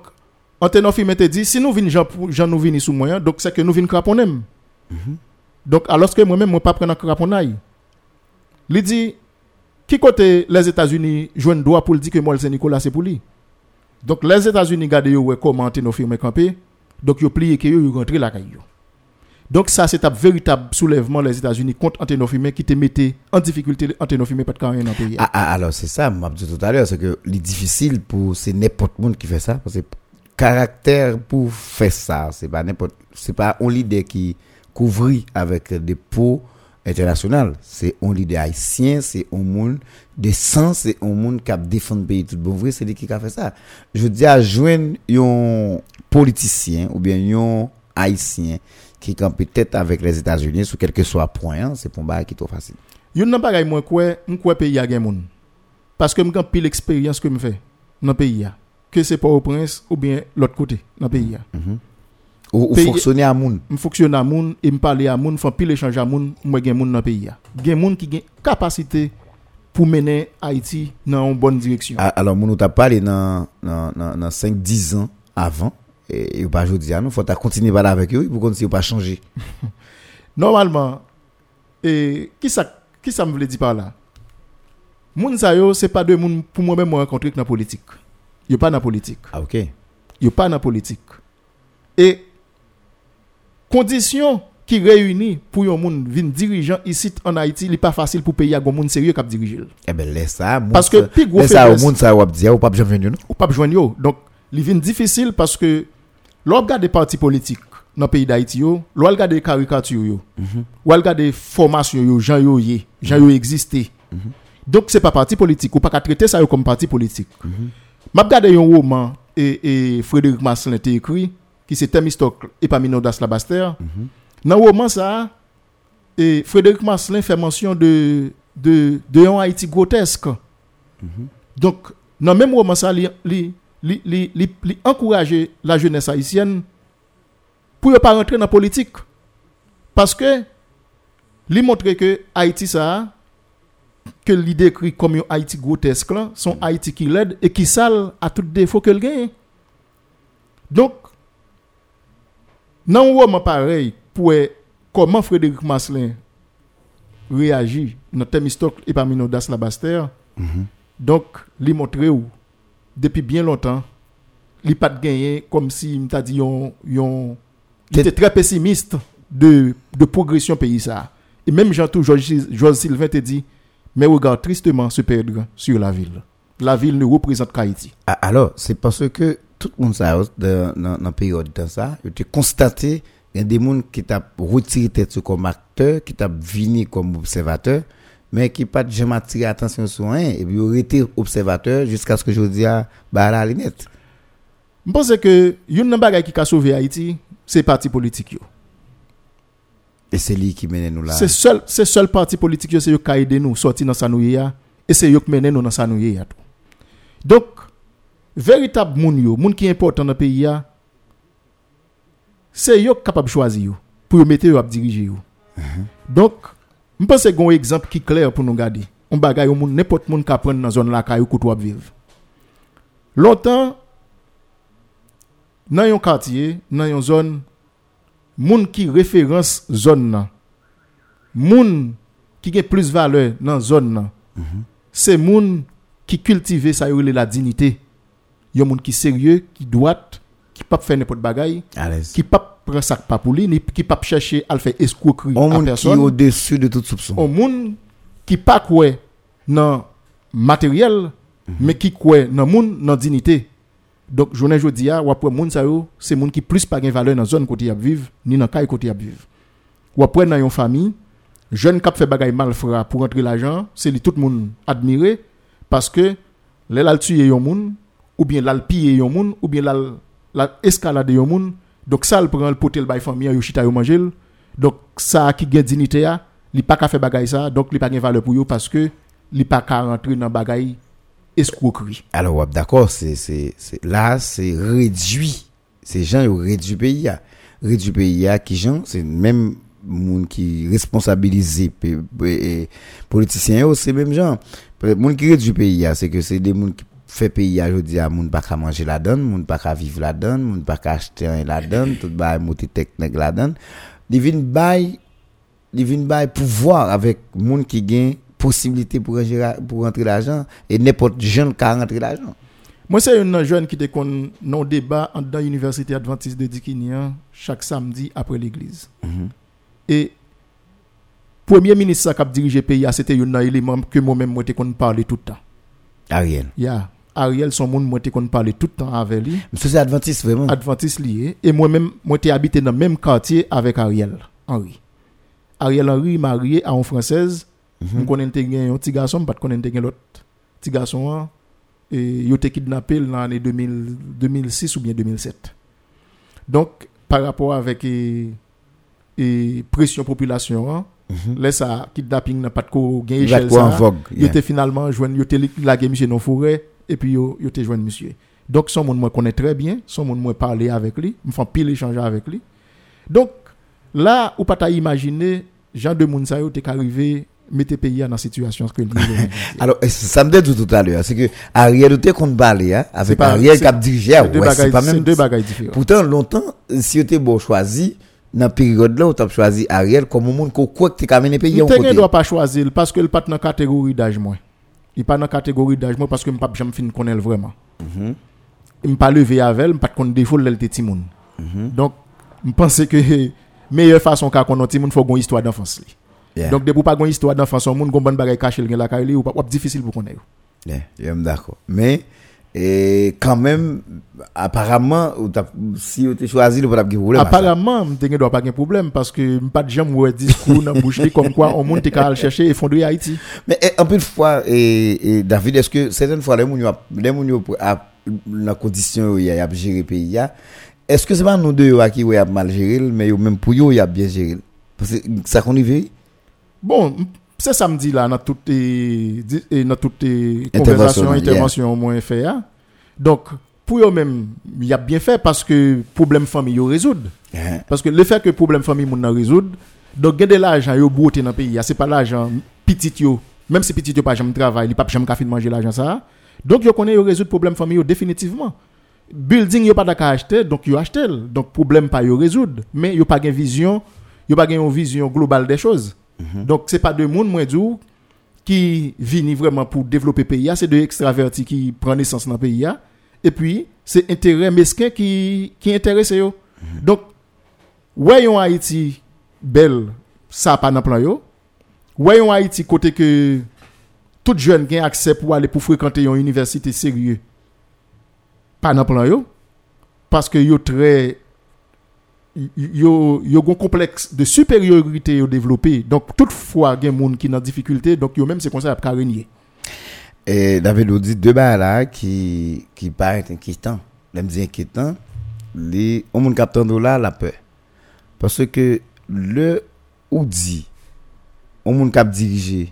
Anteno Firmin te dit, si nous venons, Jean, Jean nous sous moyen, donc c'est que nous venons craponner. Donc, alors que moi-même, moi pas prendre un craponnaille. Il dit, qui côté les États-Unis joignent droit pour le dire que Mol Saint-Nicolas c'est pour lui. Donc, les États-Unis ouais, comment Anteno Firmin campé. Donc, ils plié que yo rentré la caillou. Donc, ça, c'est un véritable soulèvement les États-Unis contre Anteno Firmin qui te mettait en difficulté Anteno Firmin pas de carrière dans le. Ah, ah, alors c'est ça, m'a dit tout à l'heure, c'est que c'est difficile pour c'est n'importe monde qui fait ça parce que caractère pour faire ça, c'est pas n'importe c'est pas un leader qui couvrit avec des pots internationaux, c'est un leader haïtien, c'est un monde de sang, c'est un monde qui a défendu le pays tout bon vrai, c'est lui qui a fait ça. Je dis à joindre un politicien ou bien un haïtien qui campe peut-être avec les États-Unis sur quel que soit point, hein, c'est pour moi qui est trop facile. Yon nan bagay mwen kwe, mwen kwe pays a gen moun. Parce que mwen kan pile expérience que mwen fait dans pays a. Que c'est pas au prince ou bien l'autre côté dans pays a. Ou, ou Pays- fonctionner à moun. M fonctionne à moun et m parler à moun, font pile échange à moun, mwen gen moun dans pays a. Gen moun qui gen capacité pour mener Haïti dans une bonne direction. Alors, nous t'a parlé dans, dans, dans, dans 5-10 ans avant, et, et pas aujourd'hui, il faut continuer à parler avec eux pour continuer à pas changer. (laughs) Normalement, et qui ça, qui ça me voulait dire par là? Moun sa yo, c'est pas de moun pour moi-même moi rencontrer dans la politique. Yo pas dans la politique. Ah, ok. Yo pas dans la politique. Et conditions qui réunissent pour moun vin dirigeant ici en Haïti, il pas facile pour payer à gon moun sérieux qui diriger. Eh ben, laisse ça. Parce que pi gros ça au monde, ça, ou dire, ou pas besoin de venir, non? ou pas yo. Donc, il vient difficile parce que l'on regarde des partis politiques dans le pays d'Haïti yo, l'on regarde des caricatures yo, ou regarde des formations yo, gens yo yé, gens yo existé. Donc c'est pas parti politique ou pas qu'à traiter ça comme parti politique. M'a regardé un roman et, et Frédéric Masselin a écrit qui c'est Thémistocle et Paminondas Labaster. Dans le roman ça et Frédéric Masselin fait mention de de de un Haïti grotesque. Donc, dans le même roman, ça, li encourager la jeunesse haïtienne pour ne pas rentrer dans la politique. Parce que, li montre que Haïti, ça, que l'idée décrit comme un Haïti grotesque, là, son Haïti qui l'aide et qui sale à tout défaut que le gagne. Donc, dans un roman pareil, pour comment Frédéric Masselin réagit dans Thémistocle et parmi nos Das Labaster, donc, li montre ou, depuis bien longtemps, li pas de gagné comme si dit il était très pessimiste de, de progression pays ça. Et même Jean-Tout Georges Sylvain te dit, mais regarde tristement se perdre sur la ville. La ville ne représente qu'Haïti. Alors, c'est parce que tout le monde ça dans dans période dans ça, a constaté il y a des gens qui t'a retiré tête comme acteur, qui t'a venu comme observateur, mais qui pas jamais attiré attention sur rien et puis il été observateur jusqu'à ce que je dis à la lunette. Je pense que nan bagay qui a sauvé Haïti, c'est parti politique yo. Et c'est lui qui mène nous là. C'est seul c'est seul parti politique yo c'est qui a aidé nous sortir dans sa ya et c'est yo qui mène nous dans sa tout. Donc véritable moun yo, moun qui est important dans le pays ya, c'est yo qui capable de choisir yo pour yo mettre yo à diriger yo. Donc je pense que un exemple qui est clair pour nous garder. On bagay yo moun n'importe moun qui prendre dans zone là koto ap vivre. Longtemps dans yon quartier, dans yon zone moun qui référence zone nan, moun qui gen plus valeur dans zone nan, c'est moun qui cultive ça yo la dignité. Yon moun qui sérieux, qui droit, qui pas faire n'importe l'aise. qui pas prend sac pas pour lui, ni qui pas chercher à le faire escroquerie à monde qui est personne. au-dessus de tout soupçon. On moun qui pas quoi dans matériel, mais qui quoi dans moun dans dignité. Donc journée jodi a ou après moun sa yo, c'est moun qui plus pas gen valeur dans zone côté y a vivre ni dans kay côté y a vivre. Ou après dans yon famille, jeune k'ap fait bagay mal pour rentrer l'argent, c'est tout moun admirer parce que les lal tuer yon moun ou bien lal piller yon moun ou bien lal la escalade yon moun. Donc ça le prend le potel bay famille yo chita yo manger. Donc ça qui gen dignité a, li pas ka fait bagay ça, donc li pas gen valeur pour yo parce que li pas ka rentrer dans bagay escroquerie. Alors, d'accord, c'est, là, c'est réduit. Ces gens, ils réduit pays. là. Réduit le pays, là, qui gens, c'est même moun qui et politiciens, c'est même gens. Moun qui réduit le pays, c'est que c'est des moun qui fait pays, je dis, à moun pas qu'à manger la donne, moun pas qu'à vivre la donne, moun pas qu'à acheter la donne, tout ba monter technique la donne. Viennent bail, viennent bail pouvoir avec moun qui gagne possibilité pour rentrer, pour rentrer l'argent, et n'importe jeune qui a rentrer l'argent. Moi, c'est un jeune qui te kon non débat dans l'université adventiste de Dikinian chaque samedi après l'église. Et premier ministre qui a dirigé le pays, c'était un élément que moi-même, moi, kon parler tout le temps. Ariel. Yeah. Ariel, son monde, moi, kon parler tout le temps avec lui. C'est Adventiste, vraiment. Adventiste lié. Et moi-même, moi, t'ai habité dans le même quartier avec Ariel Henry. Ariel Henry marié à une Française. Je connais un petit garçon, pas connais l'autre petit garçon. Et il a été kidnappé dans l'année 2000 2006 ou bien 2007. Donc, par rapport avec et, et pression population, hein, là, ça, kidnapping n'a pas de quoi gagner en ça. vogue, Il était finalement joindre, il était lagué monsieur dans forêt, et puis il était joindre monsieur. Donc, son monde moi connaît très bien, son monde moi parler avec lui, me fait pile échanger avec lui. Donc, là, ou pas t'as imaginer, Jean de Mounsayo t'es arrivé mettre pays dans la situation que. (laughs) Alors, ça me dit tout à l'heure, c'est que Ariel était qu'on parler hein, avec pas- Ariel qui a dirigé, ouais, c'est pas même deux bagailles différentes. Pourtant longtemps si tu bon choisi dans la période là où tu as choisi Ariel comme un monde qu'on croit que tu as mené pays en côté. ne doit pas choisir parce que le pas dans catégorie d'âge moi. li pa nan kategori daj mwen paske m pap jam fin konel vreman. Mm -hmm. M pa leve yavel, m pat kon defol lel te timoun. Mm -hmm. Donk, m pense ke meye fason ka konon timoun fò gon histwa d'enfans li. Yeah. Donk, de pou pa gon histwa d'enfans, moun gon ban bagay kache l gen lakay li, ou pap wap difisil pou konen yo. Yeah, yo m dako. Me, et quand même apparemment si tu choisi le pas de problème. à. Apparemment, ne doit pas un problème parce que m'pas de jamais ouais discours dans bouche li comme quoi on monde te ka chercher effondrer Haïti. Mais eh, un peu de fois, et, et David, est-ce que certaines fois, les gens ont- gens ont a- la condition où il y a géré le pays, est-ce que c'est pas nous deux qui ont mal géré, mais même pour eux, il y a bien géré? Parce que ça qu'on y veut, Bon, c'est samedi là, dans toutes les, dans toutes les conversations, yeah. interventions au moins fait. hein. Donc, pour eux-mêmes, il y a bien fait parce que problème famille, ils résoudre. Yeah. Parce que le fait que problème famille, nan résoudre, donc, gagner de l'argent, yo beauté dans le pays, c'est pas l'argent petit yo. Même si petit yo pas jamais travail, il pas jamais ka fin manger l'argent ça. Donc, yo connaît yo résoudre problème famille yo définitivement. Building yo pas d'accord acheter, donc yo acheter. Donc, problème pas yo résoudre. Mais yo pas une vision, yo pas une vision globale des choses. Donc, c'est pas de monde, moi, dou, qui vini vraiment pour développer le pays, c'est de extravertis qui prennent naissance dans le pays. Et puis, c'est intérêt mesquin qui, qui intéresse yo. Donc, voyons Haïti belle, ça pas dans plan yo. Voyons Haïti côté que tout jeune qui a accès pour aller pour fréquenter une université sérieux. Pas dans plan yo. Parce que yo très yo yo gon complexe de supériorité développé. Donc toutefois gen moun qui dans difficulté, donc yo même c'est comme ça a régner. Et David nous dit deux balles là qui, qui paraissent inquiétants. L'aime dit inquiétant, les, au monde captant là, la peur. Parce que le ou dit, au monde cap dirigé,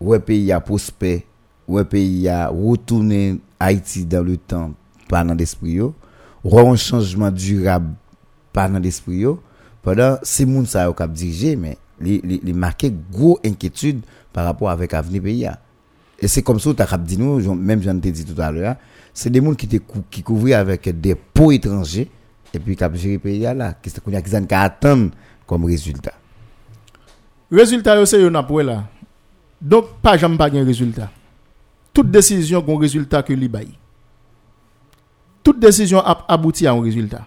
ouais pays a prospère, ouais pays a retourné Haïti dans le temps, pas dans l'esprit yo, un changement durable, pas dans l'esprit pendant ces moun ça cap dirigé, mais les, marqué gros inquiétude par rapport avec l'avenir pays a. Et c'est comme ça tu as dit nous, même j'en t'ai dit tout à l'heure, c'est des gens qui, te cou- qui avec des pots étrangers et puis géré le pays là, qui sont qui ont attendre comme résultat? Résultat c'est n'a pour là. Donc pas jamais pas gen résultat. Toute décision gon résultat que li. Toute décision a abouti à un résultat.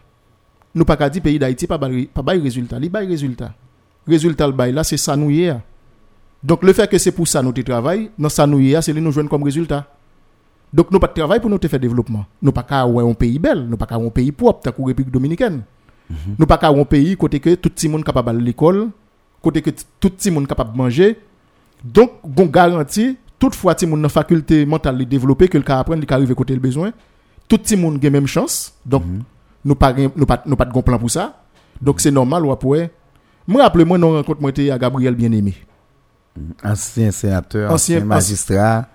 Nous pas qu'à dire pays d'Haïti pas pas résultat, li bay résultat. Résultat le bay là c'est ça nous hier. Donc le fait que c'est pour ça nous te travail, dans ça nous hier c'est nous joindre comme résultat. Donc nous pas de travail pour nous faire développement. Nous pas qu'à ouais un pays belle, nous pas qu'à un pays propre, ta République dominicaine. Nous pas qu'à un pays côté que tout le monde capable à l'école, côté que tout le monde capable de manger. Donc, gon garantie, toutefois, ti moun nan faculté mentale développer que le cas apprendre, li arrive côté le besoin. Tout le monde a même chance. Donc, nous pas nous pas nous pas de plan pour ça. Donc c'est normal ou. Moi rappelle moi non rencontre moi à Gabriel Bien-Aimé. Ancien sénateur, Ancien- ancien magistrat.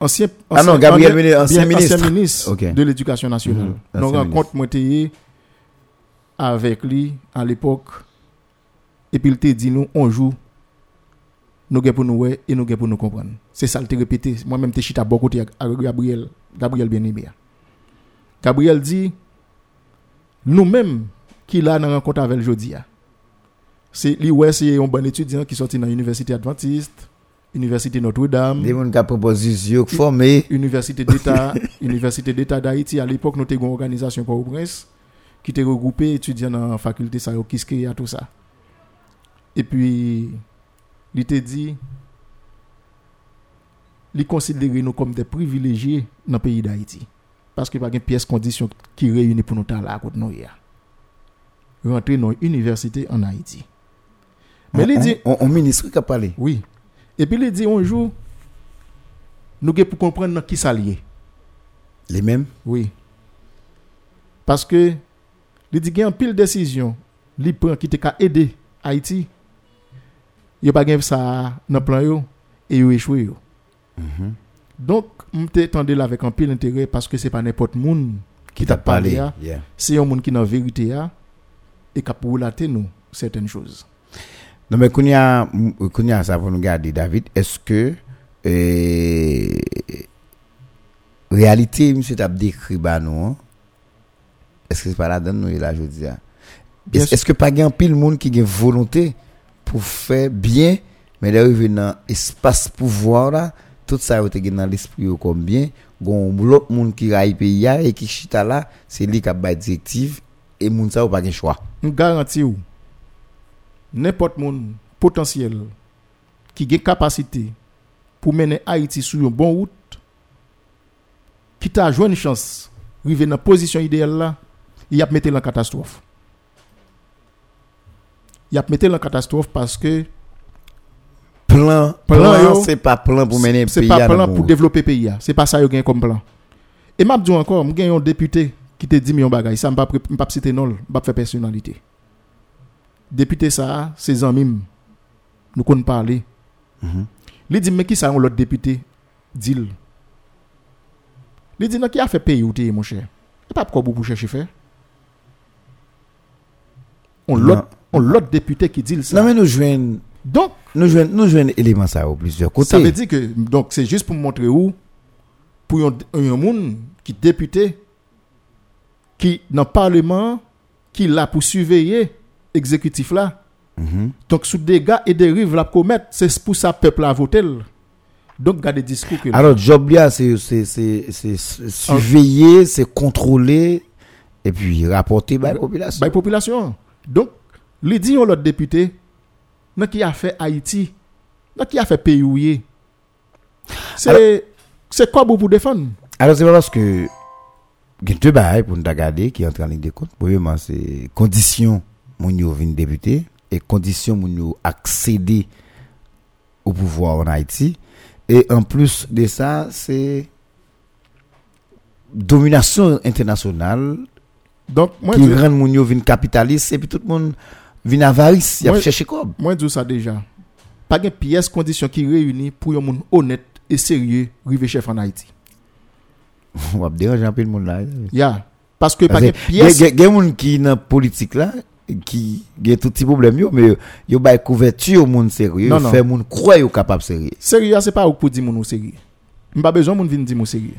Ancien, Ah non, Gabriel ancien- Bien- ancien bien- ministre. de l'éducation nationale. Mhm, Nous ancien rencontre moi avec lui à l'époque. Et puis il te dit nous on joue nous pour nous ouais et nous pour nous comprendre. C'est ça le te répété. Moi-même te chita beaucoup côté à Gabriel Gabriel Bien-Aimé. Gabriel dit nous-mêmes qui là dans rencontre avec jodi a. C'est lui c'est un bon étudiant qui sorti dans l'université adventiste, université Notre-Dame. Des gens qui formé. Université d'État, (laughs) Université d'État d'Haïti. À l'époque, nous avons une organisation pour prince qui était regroupé étudiants dans la faculté ça qui a tout ça. Et puis, il te dit, il considère nous comme des privilégiés dans le pays d'Haïti. Parce qu'il n'y a pas de pièce condition qui réunit pour nous là à côté nous. Rentrer dans l'université en Haïti. Mais On- il dit, on, ministre qui a parlé. oui. Et puis il dit un jour, nous pour comprendre qui lié. Les mêmes? Oui. Parce que il dit qu'il y a une pile décision, il prend qui te ka aider Haïti. Il pas gain ça dans plan yo et yo échoué yo. Donc, m'te tendé là avec un pile intérêt parce que c'est pas n'importe monde qui t'a parlé. yeah. C'est un monde qui dans vérité a et qui a relaté nous certaines choses. Non, mais Kounia, Kounia, ça pour nous garder, David, est-ce que, euh, réalité, monsieur t'a décrit, bah, non, hein? est-ce que c'est pas là dedans nous, là, je hein? Bien Est-ce est-ce que pas un pile monde qui a une volonté pour faire bien, mais là, il dans espace pouvoir, là, tout ça, il est dans l'esprit ou comme bien, gon l'autre monde qui raille pays et qui chita là, c'est lui qui a ba directive, et moun ça ou pas de choix. Je garantis ou, n'importe monde potentiel qui a capacité pour mener Haïti sur une bonne route, qui t'a joué une chance, arriver dans position idéale là, il a mettre en catastrophe. Il a mettre en catastrophe parce que Plan, Plan, c'est pas plan pour mener c'est pays pas à plan la pour développer le pays. C'est pas ça yo gagne comme plan. Et m'a dit encore, m'gagne un député qui te dit millions bagay, ça m'pa m'pa citer non, m'pa faire personnalité. Député ça, ses amis nous connaissons parler. Mhm. Il dit mais qui ça l'autre député? Dit Il dit non qui a fait payer ou t'es mon cher? Et pas pourquoi vous chercher faire. On l'autre député qui dit ça. Non, mais nous jouons, Donc nous jouons, nous jouons élément ça au plusieurs côtés. ça veut dire que donc c'est juste pour montrer où pour un, un monde qui député qui dans le parlement qui là pour surveiller exécutif là. Mhm. Donc sous dégâts et dérives la commettre, c'est pour ça peuple a voté. Donc garder discours que Alors, job c'est, c'est, c'est, c'est surveiller, c'est contrôler, et puis rapporter à la population. by population. Donc les dit l'autre député nan qui a fait Haïti, qui a fait pays où. C'est c'est quoi vous pour défendre? Alors, c'est parce que il y a deux bails pour nous regarder qui entrent en ligne de compte. Premièrement, c'est conditions moun yo vin député et conditions moun yo accéder au pouvoir en Haïti. Et en plus de ça, c'est domination internationale Donc moi qui rend moun yo vin capitaliste et puis tout le monde vin avarice, il a Moi- cherché quoi? Moi, je dis ça déjà. Pas de pièce condition qui réunit pour un monde honnête et sérieux rive chef en Haïti. On va déranger un peu le monde là. Ya. Parce que pas Parce de que pièce. Il y a des gens qui dans la politique là qui ont tout petit problème yo, mais yo bay couverture au monde sérieux, Non, yo non. fait monde croire yo capable sérieux. Sérieux, c'est pas pour dire mon sérieux. M'pas besoin moun vinn dire mon sérieux.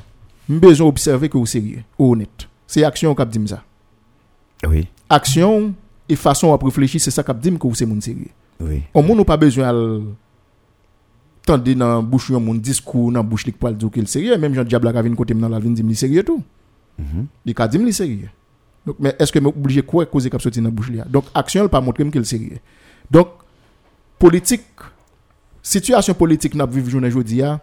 M'pas besoin observer que vous sérieux, ou honnête. C'est action qui dit ça. Oui, Action et façon à réfléchir, c'est ça qui dit que vous c'est mon sérieux. oui. On ou pas besoin à tendre dans bouche yon moun discours dans bouche li pour dire qu'il sérieux même Jean Diable a vinn côté dans la vinn dire li sérieux tout. Mhm. Il dit sérieux. Donc mais est-ce que m'es obligé quoi causer sorti dans bouche li a? Donc action elle pas montrer qu'il sérieux. Donc politique situation politique n'a vivre journée jodi a.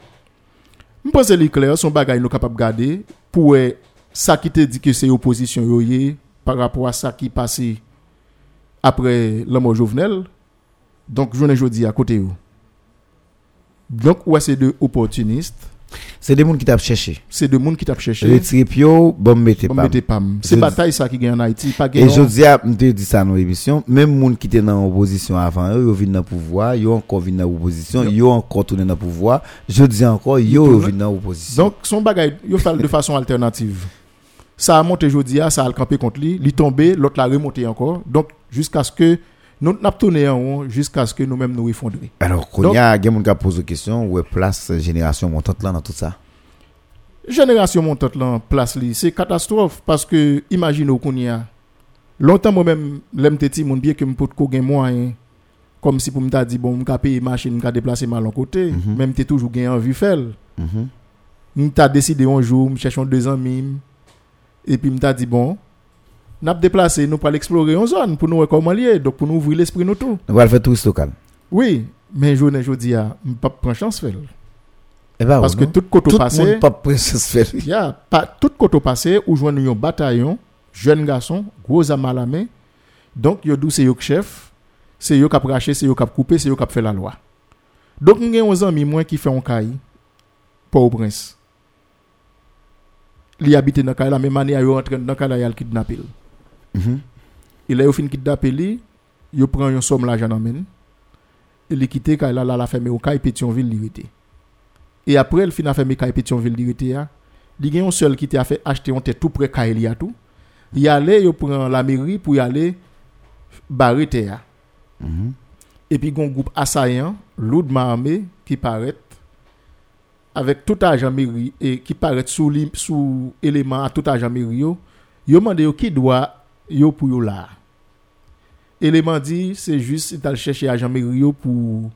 Je pense que clair son bagay nous capable garder pour eh, ça qui te dit que c'est opposition par rapport à ça qui passé après la mort Jovenel. Donc journée jodi à côté yo. Donc ouais c'est de opportunistes, C'est des gens qui t'a cherché. c'est de monde qui t'a cherché. Retire pio, bon mettez pas. mettez pas. C'est Je- bataille ça qui gagne en Haïti, pas Et je dis à m'te dit ça dans l'émission, même moun qui était dans l'opposition avant, eux, yo vinn dans le pouvoir, yo encore vinn dans l'opposition, yo encore tourné dans le pouvoir. Je dis encore, yo tourne- vinn dans l'opposition. Donc son bagay yo fait de façon alternative. Ça a monté jodi a, ça a campé contre lui, li tombé, l'autre l'a remonté encore. Donc jusqu'à ce que nous n'a tourné en jusqu'à ce que nous-mêmes nous effondrer. Alors, quand il y a des gens qui posent des questions, où est place génération montante là dans tout ça? Génération montante là, place li, c'est catastrophe parce que imaginez qu'on y a longtemps moi-même l'aime mon bien que me ko gen moyen comme si pour me dit bon me payer machine me déplacer mal en côté, Mhm. même t'es toujours gen envie faire. Mhm. me t'a décidé un jour, me cherchons deux amis et puis t'a dit bon, n'a déplacé nous aller explorer une zone pour nous comment lier, donc pour nous ouvrir l'esprit nous tout. Va le faire touriste local. Oui, mais jodi a, me pas prendre chance faire. (laughs) Eh ben, Parce ouais, que tout côté tout le passé pas tout koto passé, ou jwenn yon bataillon, jeune garçon, gros à la main. Donc, yo dou se yo chef, se yo kap rache, se yo kap coupe, se yo kap fait la loi. Donc, nous avons un ami qui fait un caille, pour au prince. Li habite dans la même année, yo rentre dans la kidnappé. kidnapper. Mhm. Il a yo fin kidnapper li, yo prend yon somme l'argent dans men. Il quitte caille la la ferme au caille Pétionville li rete. Et après, il fin a fermé caille Pétionville li rete ya. Li gen yon seul qui t'a fait acheter un tête tout près caille li a tout. Il allait yo prend la mairie pour y aller barrer terre. Mhm. et puis un groupe assaillant, lourd armé, qui paraît avec tout agent mairie et qui paraît sous, sous élément à tout agent mairie, yo, yo qui doit yo pour yo là. Élément dit, c'est juste d'aller chercher agent mairie pour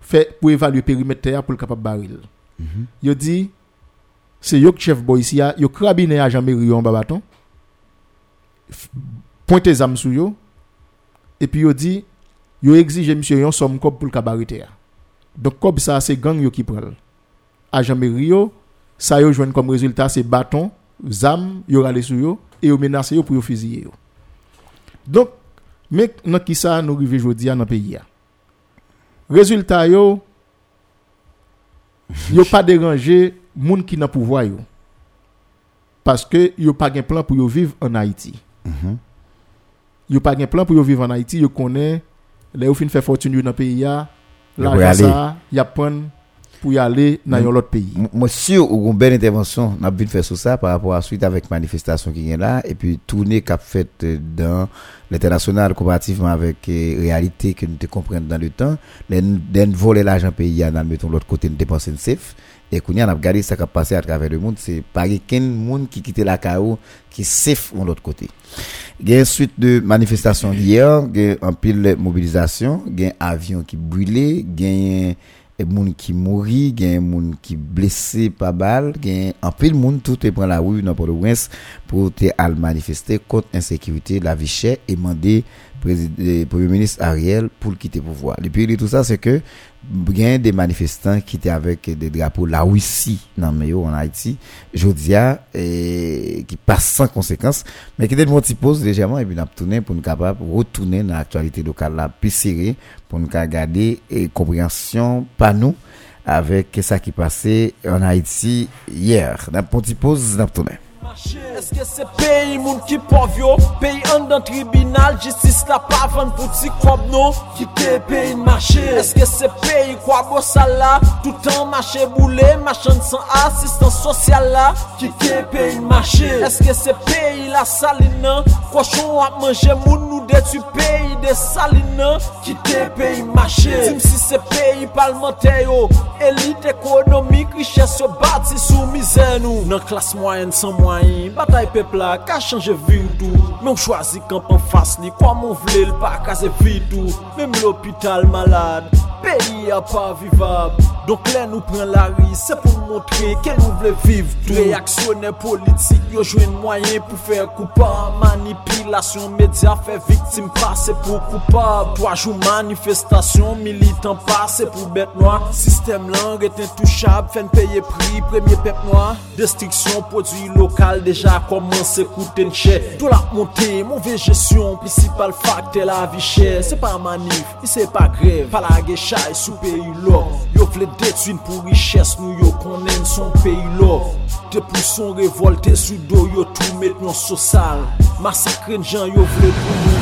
faire pour évaluer périmètre pour le capable baril. Yo dit c'est yo chef boy ici a, yo crabine agent mairie en bas bâton. F- Pointe zam sou yo et puis yo dit yo exige monsieur yon somme pour le cabaret. Donc comme ça c'est gang yo qui prend. Agent mairie yo, ça yo joine comme résultat c'est bâton, zam yo rale sou yo et yo menace yo pour yo fusiller yo. Donc mais nan qui ça nous rive jodi a dans pays a. Résultat yo yo pas déranger moun qui nan pouvoir yo. Parce que yo pas gen plan pour yo vivre en Haïti. Yo pas gen plan pour yo vivre en Haïti, yo connaît les yo fin faire fortune dans pays a, aller. ça, y a prendre pour y aller dans Mm. l'autre pays. M- Moi, sûr, ou une belle intervention, n'a bien fait sur ça par rapport à suite avec manifestation qui est là, et puis tourner qu'a fait euh, dans l'international comparativement avec euh, réalité que nous te comprenons dans le temps, les voler l'argent pays, dans mettons l'autre côté, nous dépenser safe. Et qu'on a regardé ça qui a passé à travers le monde, c'est pas quelqu'un monde qui quitte la CAO qui safe de l'autre côté. Il y a une suite de manifestations hier, il y a un pile mobilisation, il y a un avion qui brûlé, il y a et moun qui mourit, gen moun qui blessé par balle, en pile moun tout te prend la rue dans Port-au-Prince pour te manifester contre insécurité, la vie chère et demander premier ministre Ariel pour quitter le pouvoir. Le pire de tout ça c'est que gen des manifestants qui étaient avec des drapeaux la Russie dans Meyo en Haïti, jodia et qui passent sans conséquence, mais qui étaient de petit pause légèrement et puis n'a tourné pour nous capable retourner dans l'actualité locale là plus serré pour nous garder et compréhension pas nous avec ça qui passait en Haïti hier. N'a petit pause n'a tourné. Eske se peyi moun ki povyo Peyi an dan tribunal Jistis la pavan pou ti kob nou Ki te peyi n'mache Eske se peyi kwa bo sala Toutan mache boule Machan san asistan sosyal la Ki te peyi n'mache Eske se peyi la salina Koshon ap manje moun nou de tu peyi de salina Ki te peyi n'mache Tim si se peyi palmente yo. Elite ekonomik Riches yo bati sou mizen nou Nan klas mwayen san mwayen mayin Batay pepla ka chanje vidou Men chwazi kamp an fas li Kwa moun vle l pa kaze vidou Mem l'opital malade. Pays a pas vivable Donc là nous prend la rue C'est pour montrer que nous voulons vivre tout. Réactionnaire politique Yo joué moyen pour faire coupable Manipulation média fait victime passer pour coupable Trois jours manifestation Militant passer pour bête noire Système langue est intouchable Fait payer prix Premier peuple noir Destruction produit local Déjà commencé coûter cher Tout la montée Mauvaise gestion Principal facteur la vie chère. C'est pas manif C'est pas grève. Pas la chay e sou peyi lò. Yo vle detwin pou riches nou yo konen son peyi lò. Depi son revolte sou do yo tou met non sosal Masakren jan yo vle pou nou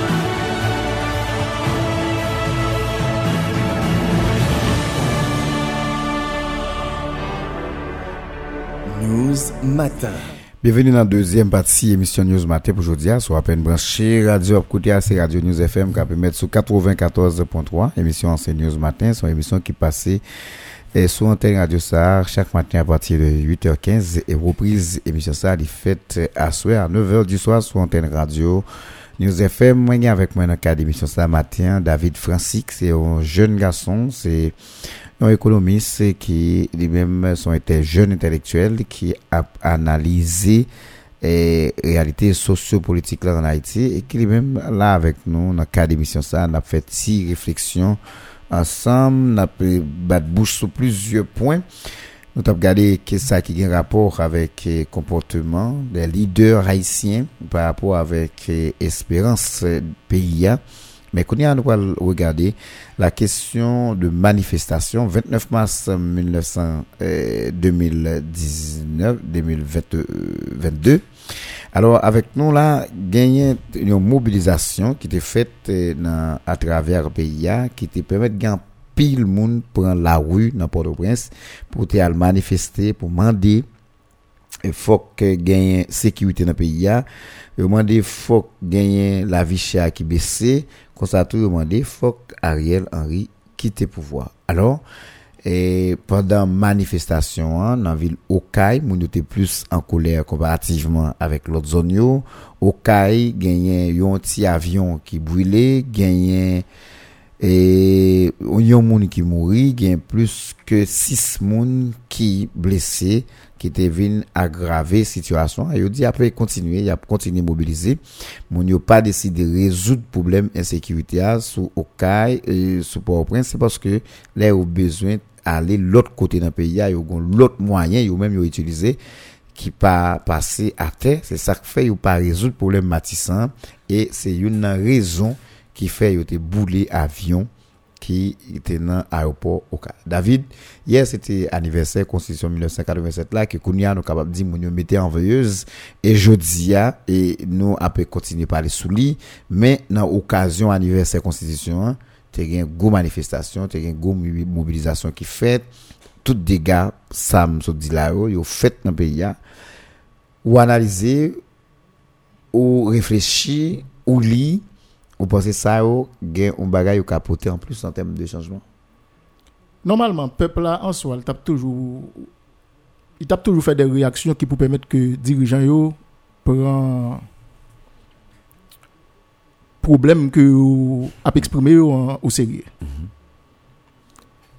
Matin. Bienvenue dans la deuxième partie émission News Matin pour aujourd'hui. Soit à peine branché, radio à c'est Radio News FM qui peut mettre sur 94.3. Émission c'est News Matin, c'est une émission qui passait et sur antenne Radio Sahar chaque matin à partir de 8h15 et reprise émission ça est faite à soir à 9h du soir sur antenne radio News FM, moi, avec moi dans le cadre d'émission ce matin, David Francis, c'est un jeune garçon, un économiste qui lui-même sont été jeune intellectuel qui a analysé et réalité sociopolitique là en Haïti et qui lui-même là avec nous dans le cadre d'émission ça, on a fait six réflexions ensemble, on a battre bouche sur plusieurs points. Nous avons regardé qu'est-ce ça qui a un rapport avec le comportement des leaders haïtiens par rapport avec l'espérance pays. Mais qu'on a nous allons regarder la question de manifestation 29 mars 1900, euh, 2019 2022 alors avec nous là gagné une mobilisation qui était faite euh, à travers le pays qui te permet de gagner pile monde prend la rue dans Port-au-Prince pour te manifester pour demander il faut que gagne sécurité dans le pays il demander faut gagner la vie chère qui baisse comme ça tout demander faut Ariel Henry quitte le pouvoir alors et pendant manifestation hein, dans la ville Okaï, moun était plus en colère comparativement avec l'autre zone yo. Okaï gagné un petit avion qui brûlait, gagné et yon moun qui mourit, gagne plus que 6 moun qui blessés qui étaient venus aggraver situation yo dit après continuer, il a continuer mobiliser. Moun yo pas décidé résoudre problème insécurité sous Okaï et sous Port-au-Prince, c'est parce que là ont besoin aller l'autre côté d'un pays, il y a l'autre moyen, yo même yo utilisé qui pas passer à terre, c'est ça qui fait yo pas résoudre problème matissant et c'est une raison qui fait yo te boulé avion qui était dans l'aéroport cas. David, hier c'était anniversaire constitution 1987 là que Kounia nous capable dire nous mettait en veilleuse. Et jeudi et nous après continuer parler sous lit mais dans occasion anniversaire constitution tu as une grosse manifestation, une grosse mobilisation qui fait. Tout dégâts ça me dit là yo fait dans le pays ou analyser ou réfléchir ou lire ou pensez ça ou gain un bagage ou capoter en plus en termes de changement? Normalement, peuple là en soi, il tape toujours il tape toujours fait des réactions qui pour permettre que dirigeants yo prend problème que vous avez exprimé au, au sérieux.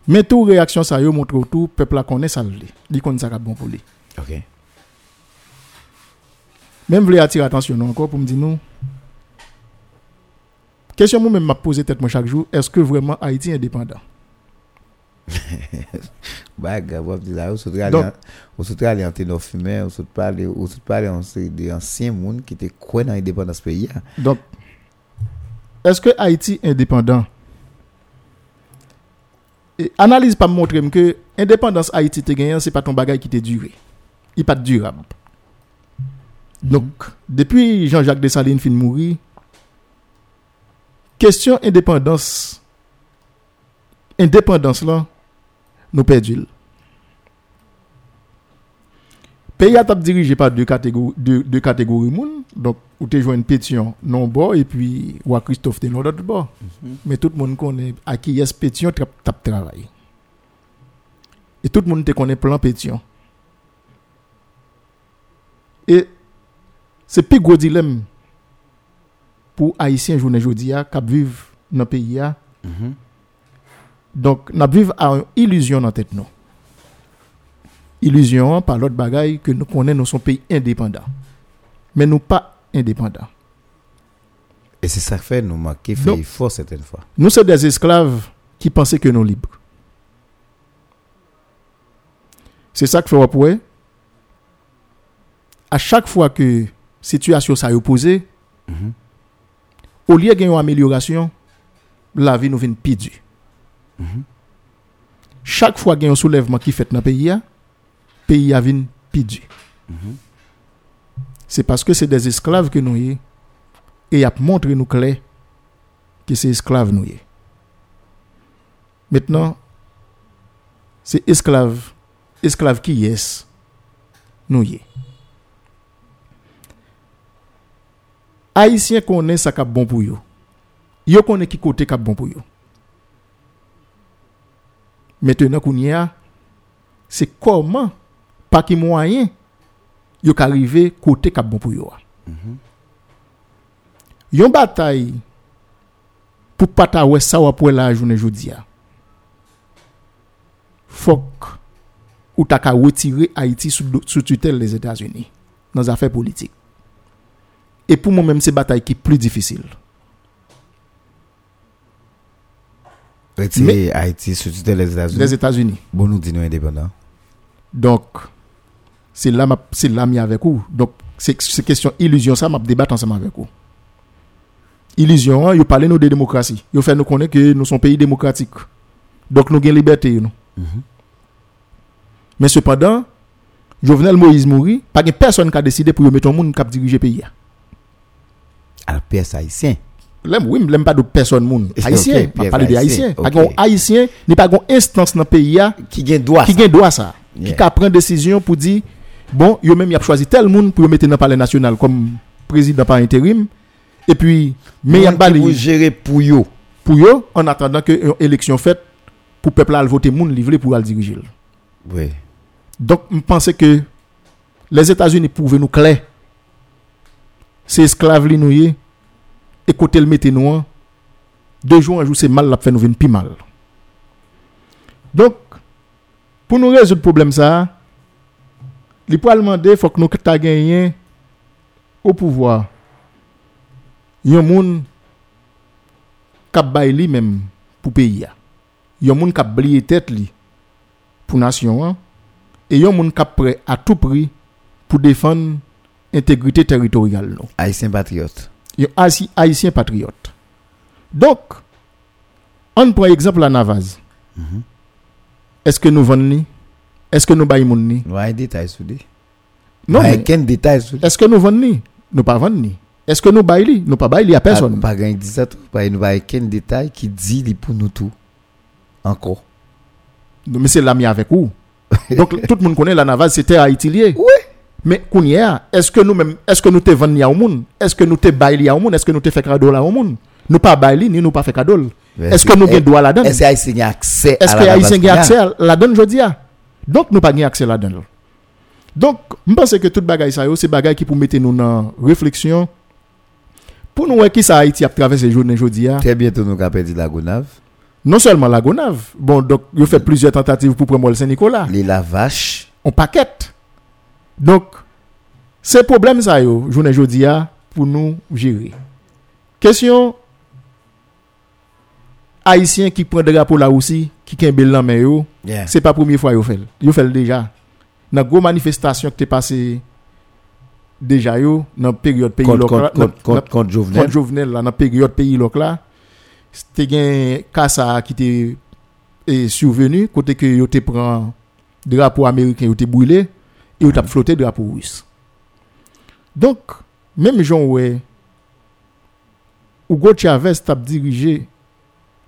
Mais toute réaction ça yo montre tout peuple la connaît ça lui. Dit qu'on ça bon pour lui. OK. Même voulais attirer attention encore pour me dire nous Question moi même m'a posé tête moi chaque jour, est-ce que vraiment Haïti est indépendant? Parler au soutra parler en des anciens monde qui étaient quoi dans l'indépendance pays Donc est-ce que Haïti est indépendant? Analyse pas montrer que indépendance Haïti te gagné c'est pas ton bagage qui te duré il pas durable. Donc depuis Jean-Jacques Dessalines fin mourir question indépendance indépendance là nous perdons pays a dirigé par deux catégories deux, deux catégories moun. Donc ou te joué une pétition non bord et puis ou Christophe de l'autre Mhm. mais tout le monde connaît à qui est pétition tap, tap travail et tout le monde te connaît plan pétition et c'est plus gros dilemme pour haïtiens journée jodi a qui vivent dans le pays a Mhm. donc n'a vivre à une illusion dans tête nous illusion par l'autre bagaille que nous connaissons nous sommes pays indépendants mais nous pas indépendants Et c'est ça qui fait nous manquer fait fort certaines fois. nous sommes des esclaves qui pensaient que nous libres c'est ça que fait ouais à chaque fois que situation ça est opposée Mhm. Au lieu de une amélioration la vie nous vient pire dure. Mhm. chaque fois qu'il y a un soulèvement qui fait dans le pays, le pays vient pire dur. Mhm. C'est parce que c'est des esclaves que nous y et a montré nous clair que c'est esclaves nous y. Maintenant, c'est esclave, esclave qui est nous y. Haïtien connaît ça qui bon pour yo. Yo connaît qui côté qui bon pour yo. Maintenant qu'on y a, c'est comment, par qui moyen, yo arrivé côté qui bon pour yo. Yon bataille pour pas ta ouais ça ou pour la journée jodi a. Faut ou ta ka retirer Haïti sous, sous tutelle des États-Unis dans les affaires politiques. Et pour moi-même, c'est bataille qui est plus difficile. Retirer Haïti sous tutelle des États-Unis. Les États-Unis. Bon, nous disons indépendants. Donc, c'est là, c'est là, avec vous. Donc, c'est question illusion, ça, m'a débattre ensemble avec vous. Illusion, hein, vous parlez nous de démocratie. Vous fait nous connaître que nous sommes pays démocratique. Donc, nous avons liberté. Nous. Mais cependant, Jovenel Moïse mourit, pas de personne qui a décidé pour mettre un monde qui a dirigé le pays. Alors, PS haïtien. Là, oui, pas de personne. Ok, Haïtien, pas parler de haïtien, haïtien. Pas ok. de haïtien, ni pas de instance dans le pays Qui gagne droit. qui droit ça. Yeah. Qui a pris décision pour dire bon, yo même y a choisi tel monde pour mettre dans le palais national comme président par intérim et puis mais y a pas gérer pour yo. pour yo en attendant que une élection faite pour peuple là voter monde livré pour le diriger. Oui. Donc, je pense que les États-Unis pouvaient nous clair. C'est esclaves li nou ye, et côté le mette nous deux jours un jour c'est mal la fait nous venir plus mal. Donc, pour nous résoudre le problème ça, pou al demander faut que nous ta au pouvoir. Yon moun kap bay li même pour pays. Yon moun kap bliye tête li pour nation an, et yon moun kap prêt à tout prix pour défendre intégrité territoriale nou. Haïtien patriote. Haïtien patriote. Donc, on prend exemple la Navaz. Est-ce que nous vendons? Est-ce que nous baillons ni? Nous avons un détail sur lui. Non, un détail sur est-ce que nous vendons? Nous pas vendons. Est-ce que nous baillons? Nous pas baillons à personne. Pas gain dit ça tout. Pas nous avons aucun détail qui dit pour nous tout. Encore. Mais c'est l'ami avec vous. (laughs) Donc, tout le monde connaît la Navaz, c'était Haïti lié. Oui. Mais, Kounia, est-ce que nous même, est-ce que nous te vendons au monde? Est-ce que nous te baillons au monde? Est-ce que nous te fait cadeau là au monde? Nous pas baillons ni nous pas fait cadeau. Est-ce que nous avons droit là-dedans? Est-ce que Haïtien a accès Est-ce Haïtien base a accès à la donne a? Donc nous pas accès la donne. Donc je pense que tout bagay ça c'est bagay qui pour mettre nous dans réflexion pour nous qui ça Haïti a traversé journée jodi a. Très bientôt nous avons perdu la Gonave. Non seulement la Gonave, bon donc yo fait plusieurs tentatives pour prendre le Saint-Nicolas. Les la vache. On paquette. Donc c'est problème ça yo journée pour nous gérer. Question Haïtien qui prend drapeau là aussi, qui kembe lan men yo, Yeah. c'est pas première fois yo fait. Yo fait déjà. Dans gros manifestation qui t'est passé déjà yo dans période pays local contre- Jovenel. contre Jovenel là dans période pays local c'était gen Kassa qui était est survenu côté que yo te prend drapeau américain yo te brûlé et yo t'a flotté drapeau russe. Donc même Jean ouais Hugo Chavez t'a dirigé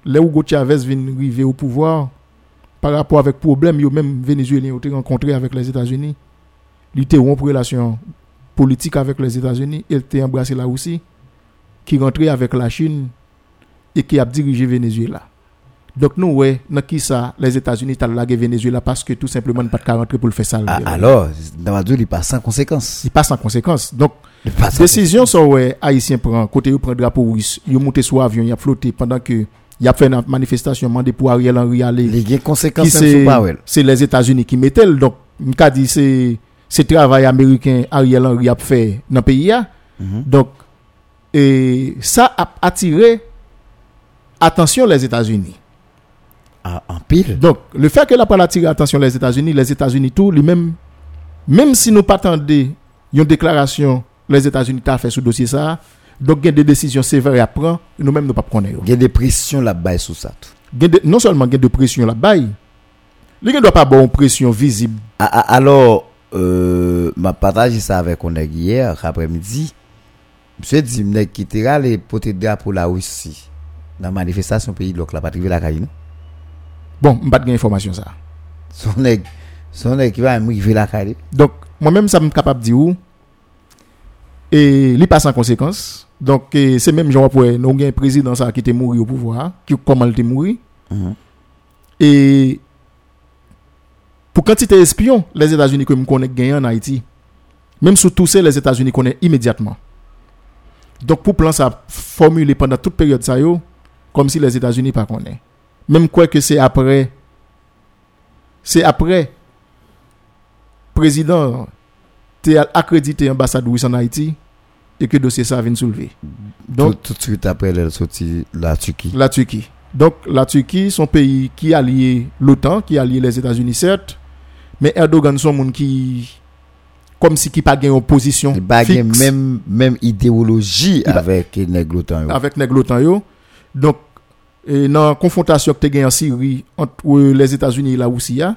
les Hugo Chavez vient arriver au pouvoir par rapport avec problème yo même vénézuélien ont rencontré avec les États-Unis. Il était rompre relation politique avec les États-Unis. Il était embrassé la Russie qui rentrait avec la Chine et qui a dirigé Venezuela donc nous ouais dans qui ça les États-Unis t'a lagué Venezuela parce que tout simplement pas de rentrer pour le faire ça Ah, alors, Damadou, il passe sans conséquence. il passe en conséquence. Donc sans décision ça ouais haïtien prend côté il prend drapeau russe. Il monté sur avion il a flotté pendant que il a fait une manifestation demandé pour Ariel Henry aller. Il y a conséquences c'est les États-Unis qui mettaient le- donc m'ka dit c'est c'est travail américain Ariel Henry a fait dans le pays là. donc et ça a attiré attention les États-Unis en pile. donc le fait que la pas attiré attention les États-Unis les États-Unis tout lui-même même si nous pas une déclaration les États-Unis t'a fait sur dossier ça donc il y a des décisions sévères à prendre nous-mêmes nous pas prendre Il y a des pressions là-bas sur ça. de- non seulement il y a de pression là-bas il ne doit pas avoir une pression visible alors, euh, m'a partagé ça avec on hier après-midi. Monsieur dit, qui te rale pote drapeau la Russie dans manifestation pays donc la patrie la caille. Bon, je n'ai pas de information ça. Son son qui va m'river la caille. Donc, moi-même, ça me capable de dire où. Et il passe en conséquence. Donc, c'est même genre pour nous avons un président ça qui était mort au pouvoir, qui comment il était mort. Mhm. Et pour quantité espion, les États-Unis que nous connaissons gagné en Haïti, même sous tout ça, les États-Unis connaissent immédiatement. Donc pour plan ça formulé pendant toute période ça yo comme si les États-Unis pas connaît. Même quoi que c'est après c'est après président t'es accrédité ambassade en Haïti et que dossier ça vient soulever. Donc tout, de suite après elle est sortie la Turquie. La Turquie. Donc la Turquie, son pays qui a lié l'OTAN, qui a lié les États-Unis certes, mais Erdogan son monde qui comme si qui pas gagne opposition Il pas même même idéologie avec nèg l'OTAN yo. avec nèg l'OTAN yo. Donc et dans la confrontation que tu en Syrie entre les États-Unis et la Russie a,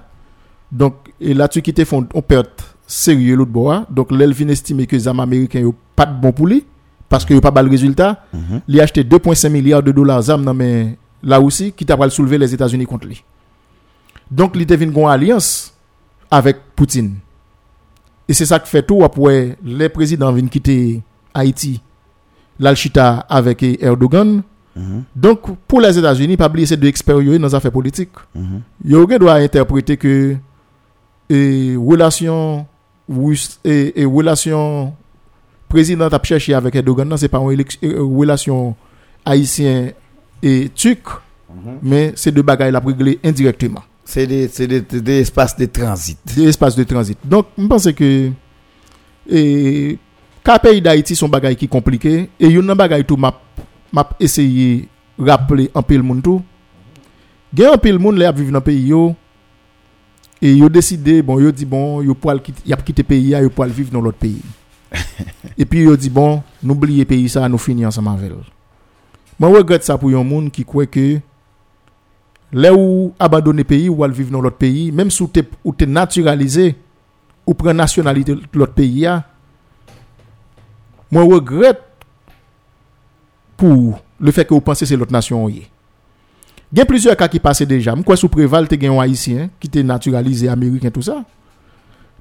donc et la Turquie te font on perd sérieux l'autre bois donc l'Elvin estime que les armes américains yo pas de bon pour lui parce que yo pas le résultat. Mhm. il a acheté 2.5 milliards de dollars d'armes dans mais la Russie qui t'a pas soulever les États-Unis contre lui. Donc il devine une alliance avec Poutine. Et c'est ça qui fait tout après les présidents viennent quitter Haïti l'Alchita avec Erdogan Mhm. donc, pour les États-Unis, pas oublier ces deux experts dans les affaires politiques. Mhm. Yo doit interpréter que et relation russe et, et relation président a cherché avec Erdogan, non, c'est pas une élec- euh, relation haïtien et turc, mais c'est deux bagailles la réglé indirectement. C'est des des, des, des espaces de transit. Des espaces de transit. Donc, je pense que cas pays d'Haïti sont bagailles qui compliqué et yon nan bagaille tout m'a m'a essayé rappeler un peu le monde tout. Gen un peu le monde là vivre dans pays yo et yo décidé bon yo dit bon yo pour quitter y a quitter pays yo pour vivre dans l'autre pays. (laughs) et puis yo dit bon n'oubliez pays ça nous finir ensemble avec. Moi regrette ça pour un monde qui croit que là où abandonner pays ou aller vivre dans l'autre pays même si tu ou t'es naturalisé ou prend nationalité de l'autre pays ya, moi regrette pour le fait que vous pensez que c'est l'autre nation. Il y a plusieurs cas qui passaient déjà. Moi, sous Préval, tu un haïtien qui était naturalisé américain, tout ça.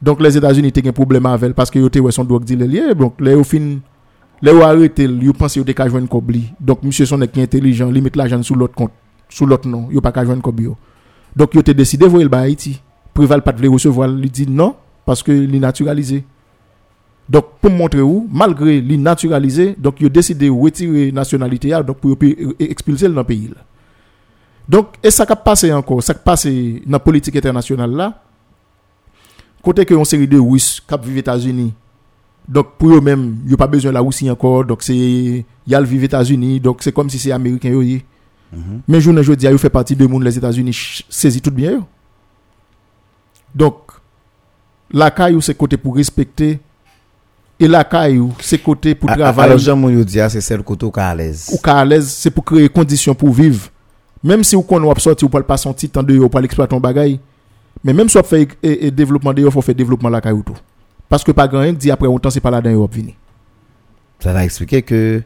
Donc, les États-Unis, tu un problème avec parce que vous son dealer lié. Donc, les au fin, les ou arrêté, ils pensent vous avez jouer cobli. Donc, monsieur son est intelligent, il met l'argent sous l'autre compte, sous l'autre nom, il pas qu'à jouer une cobli. Donc, il a décidé de voir le Haïti. Préval pas de recevoir, il dit non parce que est naturalisé. Donc, pour montrer où, malgré les naturalisé, donc, il a décidé de retirer nationalité, là, donc, pour expulser dans le pays. là. Donc, et ça qui a passé encore, ça qui a passé dans la politique internationale là, côté que une série de Russes qui vivent aux États-Unis, donc pour eux-mêmes, ils n'ont pas besoin de la Russie encore, donc c'est, il y a le vivre aux États-Unis, donc c'est comme si c'est américain. yi. Mais je ne dis, ils fait partie de monde, les États-Unis saisit tout bien. yo. Donc, la caillou, c'est côté pour respecter, et la caillou, c'est côté pour travailler. Alors Jean Moun yo di a c'est celle côté à l'aise. ou qu'à l'aise, c'est pour créer conditions pour vivre. Même si vous connaissez sorti ou pas pas son titre de ou pas l'exploiter ton bagay. Mais même si vous fait et, et développement de faut faire développement la caillou tout. Parce que pas grand dit après autant c'est pas là dans Europe vini. Ça va expliquer que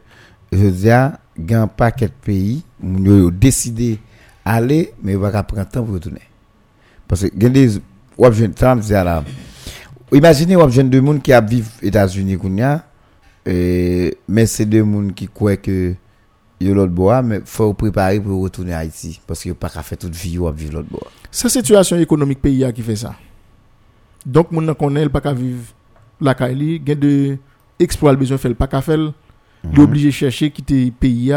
je dis a gan paquet de pays yo décidé aller mais va prendre temps pour retourner. Parce que gen des jeune temps dis là. Imaginez wap jeune de monde qui a vivre États-Unis euh, mais c'est deux monde qui croient que yo l'autre bois mais faut préparer pour retourner à Haïti parce que pas ka faire toute vie ou vivre l'autre bois. C'est situation économique pays qui fait ça. Donc moun nan connaît pas qu'à vivre la caille, gen de exploit le besoin faire pas qu'à faire. Il est obligé chercher quitter pays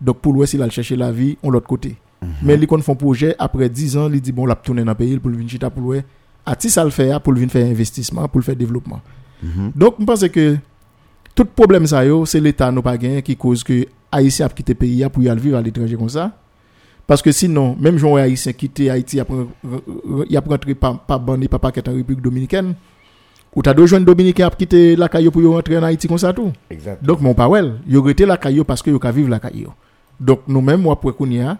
donc pour l'ouest il a chercher la vie on l'autre côté. Mais il kon font projet après 10 ans, il dit bon la tourner dans pays pour venir chita pour l'ouest. À ti ça le faire pour le venir faire investissement, pour le faire développement. Donc je pense que tout problème ça c'est l'état qui cause que haïtien a quitté le pays a pour y aller vivre à l'étranger comme ça. Parce que sinon, même gens haïtien quitté Haïti il a rentré par par bande par paquet en République dominicaine. Ou t'as deux jeunes dominicains qui quitté la caillou pour rentrer en Haïti comme ça tout. Donc mon pas well, yo rete la caillou parce que yo ka vivre la caillou. Donc nous-mêmes moi pour qu'on y a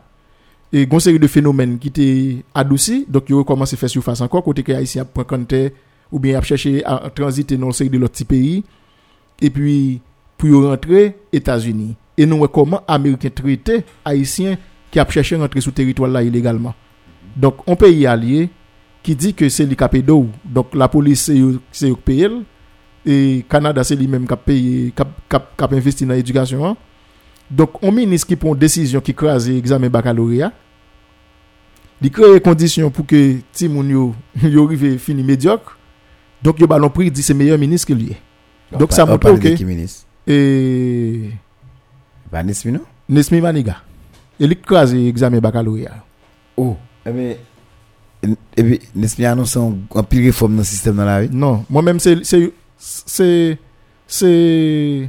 et gon série de phénomènes qui étaient adoucis, donc yo commence à faire surface encore côté que haïtien prend compte ou bien a chercher à transiter dans une série de l'autre pays et puis pour rentrer États-Unis. Et nous comment américain traité haïtien qui a cherché à rentrer sur territoire là illégalement. Donc un pays allié qui dit que c'est a payé d'eau. Donc la police c'est qui paye et Canada c'est lui-même qui a a- a- a investi dans l'éducation. Donc on ministre qui prend une décision qui crase examen baccalauréat. Il crée les conditions pour que ti moun yo (laughs) yo arrive fini médiocre. Donc yo ballon prix dit c'est meilleur ministre que lui. Donc ça On montre que et Pas Nesmi, non Nesmi Maniga. Et li krasé examen baccalauréat. Oh, eh bien, et puis, Nesmi annonce un, un pile réforme dans le système dans la vie. Non, moi-même, c'est. C'est. C'est. C'est.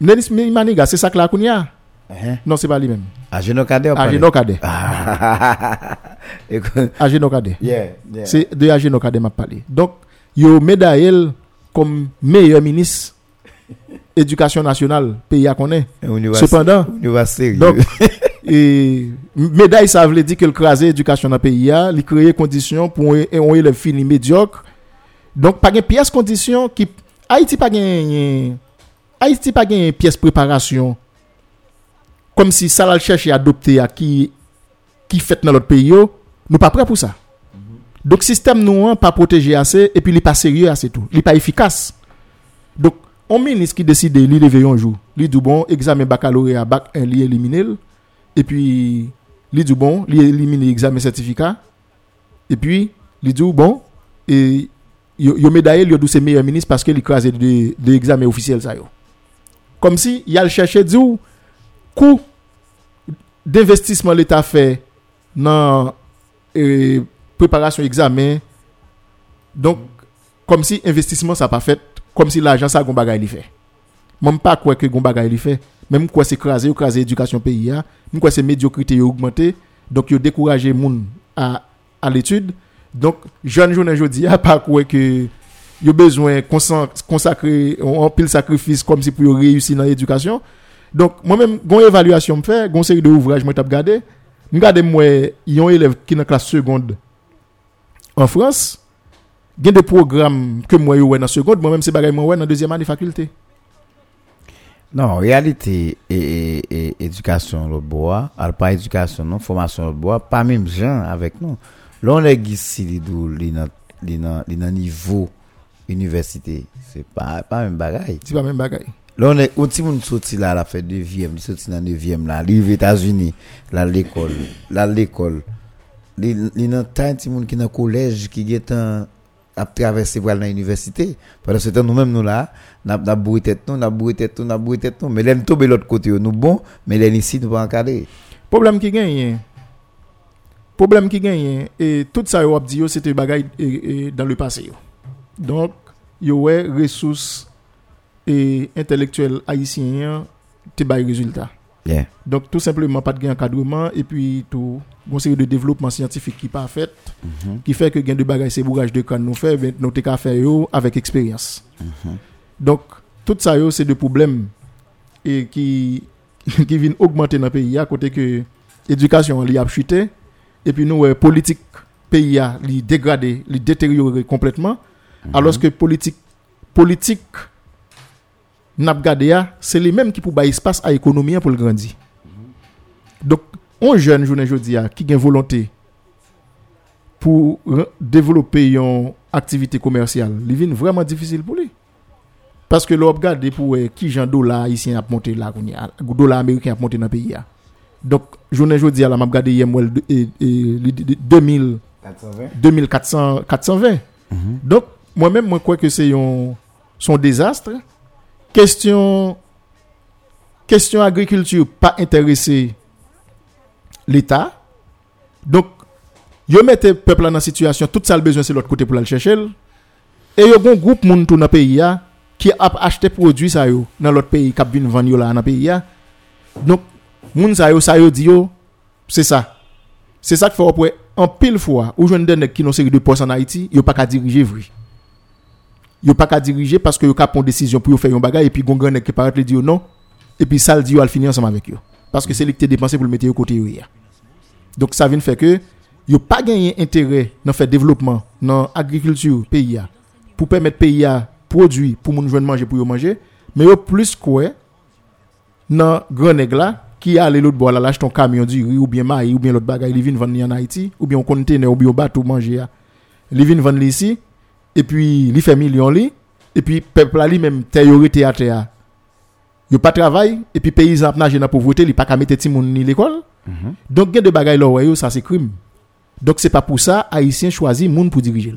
Nesmi Maniga, c'est ça que la kounia. Hein? Non, c'est pas lui-même. Cadet. (laughs) Yeah, yeah. C'est de Ageno Cadet m'a parlé. Donc, yo médaille comme meilleur ministre éducation nationale pays à connaît. on y va- Cependant, y donc (laughs) et médaille ça veut dire que le craser éducation dans le pays a, il créer conditions pour un élève fini médiocre. Donc pas une pièce condition qui Haïti pas gagne Haïti pas gagne pièce préparation comme si ça l'a chercher à adopter à qui qui fait dans l'autre pays yo, nous pas prêt pour ça. Donc système nous hein, pas protégé assez et puis il est pas sérieux assez tout. Il est pas efficace. Donc on ministre qui décide de lever un jour, lui dit bon examen baccalauréat bac 1 li éliminer et puis lui dit bon, li éliminer examen certificat et puis lui dit bon et yo, yo médaillé lui c'est meilleur ministre parce qu'il écrasé de de examen officiel ça yo. Comme si il a le chercher dit ou, coût d'investissement l'État fait dans euh, préparation examen. Donc, comme si investissement ça pas fait, comme si l'argent ça gon bagay li fait. Même pas quoi que gon bagay li fait, même quoi c'est crasé crasé éducation pays a, même quoi c'est médiocrité yo augmenté, donc yo décourager moun à à l'étude. Donc, jeune journée jodi (laughs) a pas quoi que yo besoin consacrer en pile sacrifice comme si pour réussir dans l'éducation. Donc, moi-même, gon évaluation me fait, gon série de ouvrages moi, j'ai regardé. Je moi, yon élève qui dans classe seconde en France, gen y a des programmes que moi, je dans seconde, moi-même, c'est bagay, moi, dans deuxième année faculté. Non, en réalité, éducation le bois, alors pas éducation, non, formation le bois, pas même gens avec nous. Là, on est ici, les niveau université. C'est pas, pas même bagaille. C'est pas même bagay. Là, on est, on moun sorti là, la fait neuvième, li sorti dans neuvième là, li aux États-Unis, là, l'école, là, l'école. Li, li nan tan ti moun qui dans collège, qui get un, à traverser pour aller dans l'université. Pendant ce temps, nous-mêmes, nous là, n'a n'a bourré tête nous, n'a bourré tête nous, n'a bourré tête nous. Mais là, nous tombe l'autre côté, nous bon, mais là, ici, nous pas encadrer. Problème qui gagne problème qui gagne et tout ça yo ap di yo c'était et dans le passé. Donc yo ouais ressources et intellectuels haïtiens te bay résultat. Yeah. Donc tout simplement pas de gain encadrement et puis tout une série de développement scientifique qui pas fait Mhm. qui fait que gain de bagay c'est bourrage de canne nous fait ben, nous te faire avec expérience. Donc tout ça c'est des problèmes et qui (laughs) qui viennent augmenter dans le pays à côté que éducation li a chuté et puis nous politique pays a li dégradé, détérioré complètement alors que politique politique n'a c'est les mêmes qui pour espace à l'économie pour le grandir. Donc un jeune journée jodi a qui a volonté pour développer une activité commerciale, il vient vraiment difficile pour lui. Parce que l'on regarde pour qui Jean dollar ici a monté là, dollar américain a monté dans le pays. Donc, journée jeudi, là, m'a regardé hier, moi, le- et, et, le- de- 2000, 420. 2400, 420. Donc, moi-même, moi, crois que c'est un, son désastre. Question, question agriculture, pas intéressé l'État. Donc, yo mette peuple dans situation, tout ça le besoin c'est l'autre côté pour aller chercher. Et yo gon groupe moun tout dans pays qui a acheté produit ça yo dans l'autre pays qui vinn vendre là dans pays. Donc moun ça yo ça yo dit yo c'est ça. C'est ça qui fait après en pile fois ou jeune qui non série de postes en Haïti, yo pas qu'à diriger vrai. Yo pas qu'à diriger parce que yo ka prendre décision pour faire un bagage et puis gon grand qui paraît dire non et puis ça le dit al finir ensemble avec yo parce que c'est lui qui dépensé pour le mettre yo côté ya. Donc ça vient faire que yo pas gagné intérêt dans faire développement dans agriculture pays a pour permettre pays a produire pour moun joindre manger pour yo manger mais yo plus quoi dans grand nèg là qui a l'autre bois là lâche ton camion du ou bien maïs ou bien l'autre bagaille il vient vendre en Haïti ou bien un conteneur ou bien un bateau manger a. il vient vendre ici et puis il fait million li et puis peuple lui même terrorité à terre yo pas travail et puis paysan nage dans pauvreté il pas ka mettre ti moun ni l'école. Donc gen de bagay là ça c'est crime. Donc c'est pas pour ça haïtien choisi moun pour diriger.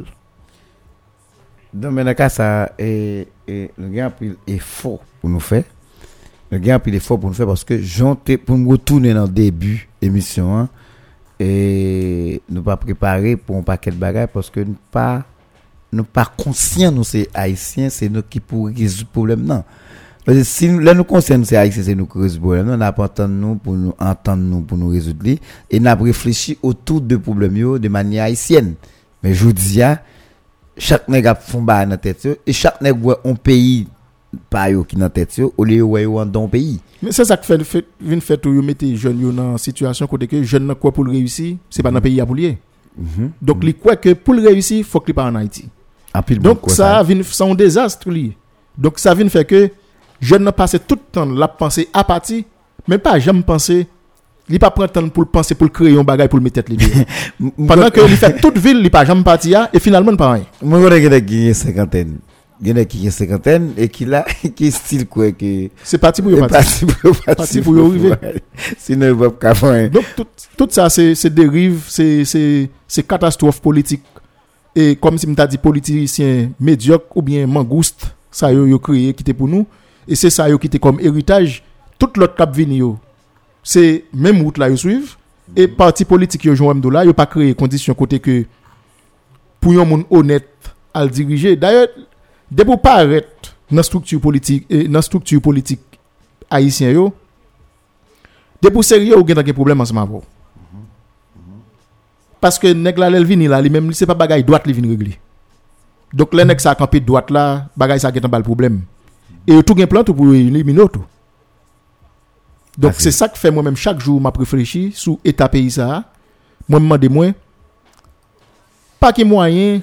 Donc, cas, ça, et, et, le gain pile est fort pour nous faire. Le gain pile est fort pour nous faire parce que j'étais pour me retourner dans le début émission, hein, et nous pas préparer pour un paquet de bagages parce que nous pas, nous pas conscients, nous, c'est haïtiens, c'est nous qui pour résoudre le problème, non. Parce que si nous, là, nous concerne, c'est haïtiens, c'est nous qui résoudre le problème, on n'a pas entendu nous pour nous entendre nous, pour nous résoudre, li. et n'a réfléchi autour de problèmes de manière haïtienne. Mais je vous dis, chaque nèg a font ba dans tête yo, et chaque nèg voit un pays pa yo qui dans tête yo au lieu de yo don pays Mais c'est ça qui fait, fait, vient fait yo mettez jeunes yo dans situation côté que jeune nan quoi pour réussir, c'est pas dans le pays à pour lier. Donc, il croit que pour réussir, faut qu'il pas en Haïti. Donc, bon quoi, ça vient, c'est un désastre. Donc, ça vient faire que jeune n'a passé tout le temps la penser à partir, mais pas jamais penser, il pas prendre temps pour le penser, pour le créer un bagage, pour le mettre tête libre. (laughs) Pendant que il fait toute ville, il pas jamais parti, et finalement, pas rien. Moi, je connais qui a cinquantaine. Il y en a qui a cinquantaine et qui là, (laughs) qui style quoi que. C'est parti pour parti. parti pour Parti pour arriver. (laughs) Sinon, il va pas. Donc, tout, tout ça, c'est c'est dérive, c'est- c'est c'est catastrophe politique. e kom si mta di politisyen medyok ou bien mangoust sa yo yo kriye kite pou nou e se sa yo kite kom eritaj tout lot kap vini yo. Se menm wout la yo suiv e mhm. parti politik yo joun mdou la yo pa kriye kondisyon kote ke pou yon moun honet al dirije. Daye debou pa aret nan struktur politik e, nan struktur politik haisyen yo debou serye ou gen tanke problem ansama vou Parce que nèg la lèl vini là, li même c'est pas bagay droite li vini régler. Donc les nèg ça campé droite là, bagay ça gen un problème. Et tout gen plan tout pour éliminer tout. Donc Ah, c'est ça que fait moi-même chaque jour m'a réfléchi sur état pays ça. Moi me demande moi pas qui moyen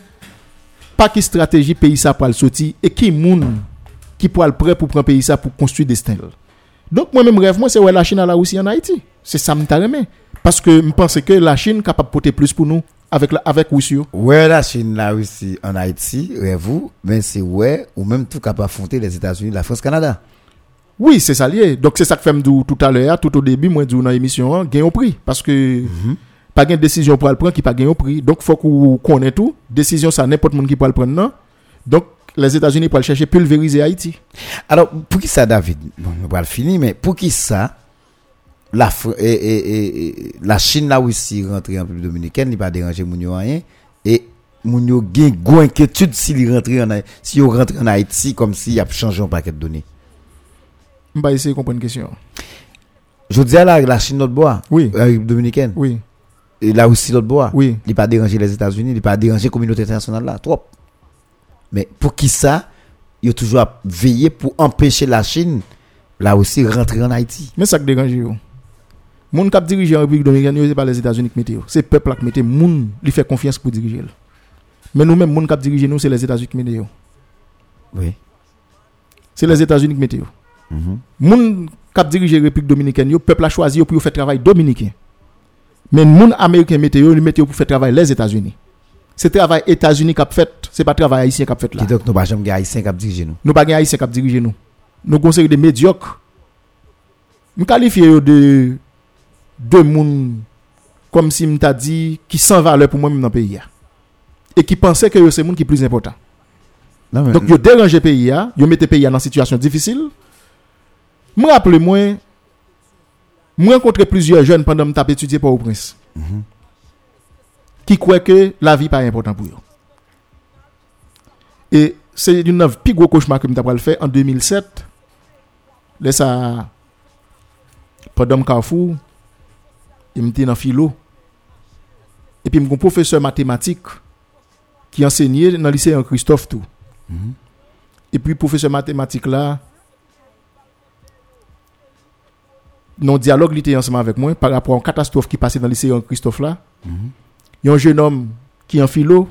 pas qui stratégie pays ça pour le sortir et qui moun qui pour le prêt pour prendre pays ça pour construire destin. Donc moi même rêve moi c'est ouais la Chine à la Russie en Haïti. C'est ça me taremé parce que je pense que la Chine capable de porter plus pour nous avec la, avec Russie. Ouais, la Chine, là aussi, en Haïti, vous, mais c'est ouais, ou même tout capable affronter les États-Unis, la France, Canada. Oui, c'est ça lié. Donc c'est ça que fait tout à l'heure, tout au début, moi dis dans l'émission, hein, gagne au prix parce que pas gagne décision pour le prendre qui pas gagne au prix. Donc faut qu'on connaisse tout. Décision ça n'importe monde qui peut le prendre non? Donc les États-Unis pour le chercher pulvériser Haïti. Alors, pour qui ça, David? Bon, on va le finir, mais pour qui ça la, Fr- et, et, et- et- la Chine, là aussi, rentrée en République Dominicaine, il pas déranger Mounio rien. Et Mounio gagne gros inquiétude s'il rentre en si il rentre en Haïti comme s'il a changé un paquet de données. On va essayer de comprendre une question. Je dis à la, la Chine, notre bois. Oui. La République Dominicaine. Oui. Et là aussi, l'autre bois. Oui. Il pas déranger les États-Unis, il pas déranger la communauté internationale là, trop. Mais pour qui ça, il a toujours à veiller pour empêcher la Chine, là aussi, rentrer en Haïti. Mais ça qui dérange yo. Moun kap dirige en République Dominicaine, yo, c'est pas les États-Unis qui mettent. C'est peuple qui mette moun, li fait confiance pour diriger. le. Mais nous-mêmes, moun kap dirige nous, c'est les États-Unis qui mettent. Oui. C'est les États-Unis qui mettent yo. Mhm. Moun kap dirige République Dominicaine, yo, peuple a choisi pour faire travail dominicain. Mais moun américain mette yo, li mette pour faire travail les États-Unis. C'est travail États-Unis qui a fait, c'est pas travail haïtien qui a fait là. Donc nous pas jamais haïtien qui dirige nous? Nous pas haïtien qui dirige nous. Nous conseillons des médiocres. Nous qualifions de de moun comme si m'ta dit qui sans valeur pour moi même dans le pays. ya. Et qui pensait que c'est moun qui plus important. Non, mais- Donc yo dérange le pays ya, yo mette le pays dans une situation difficile. Me rappelle moi moi rencontré plusieurs jeunes pendant me tape étudier pour au prince. Qui croient que la vie pas important pour eux. Et c'est une œuvre plus gros cauchemar que je le fait en 2007. Là, ça. Pendant Carrefour, il me dans philo. Et puis, mon professeur mathématique qui enseignait dans le lycée en Christophe tout. Et puis, professeur mathématique là, dans dialogue, il était ensemble avec moi par rapport à une catastrophe qui passait dans le lycée en Christophe là. Il y a un jeune homme qui est en philo,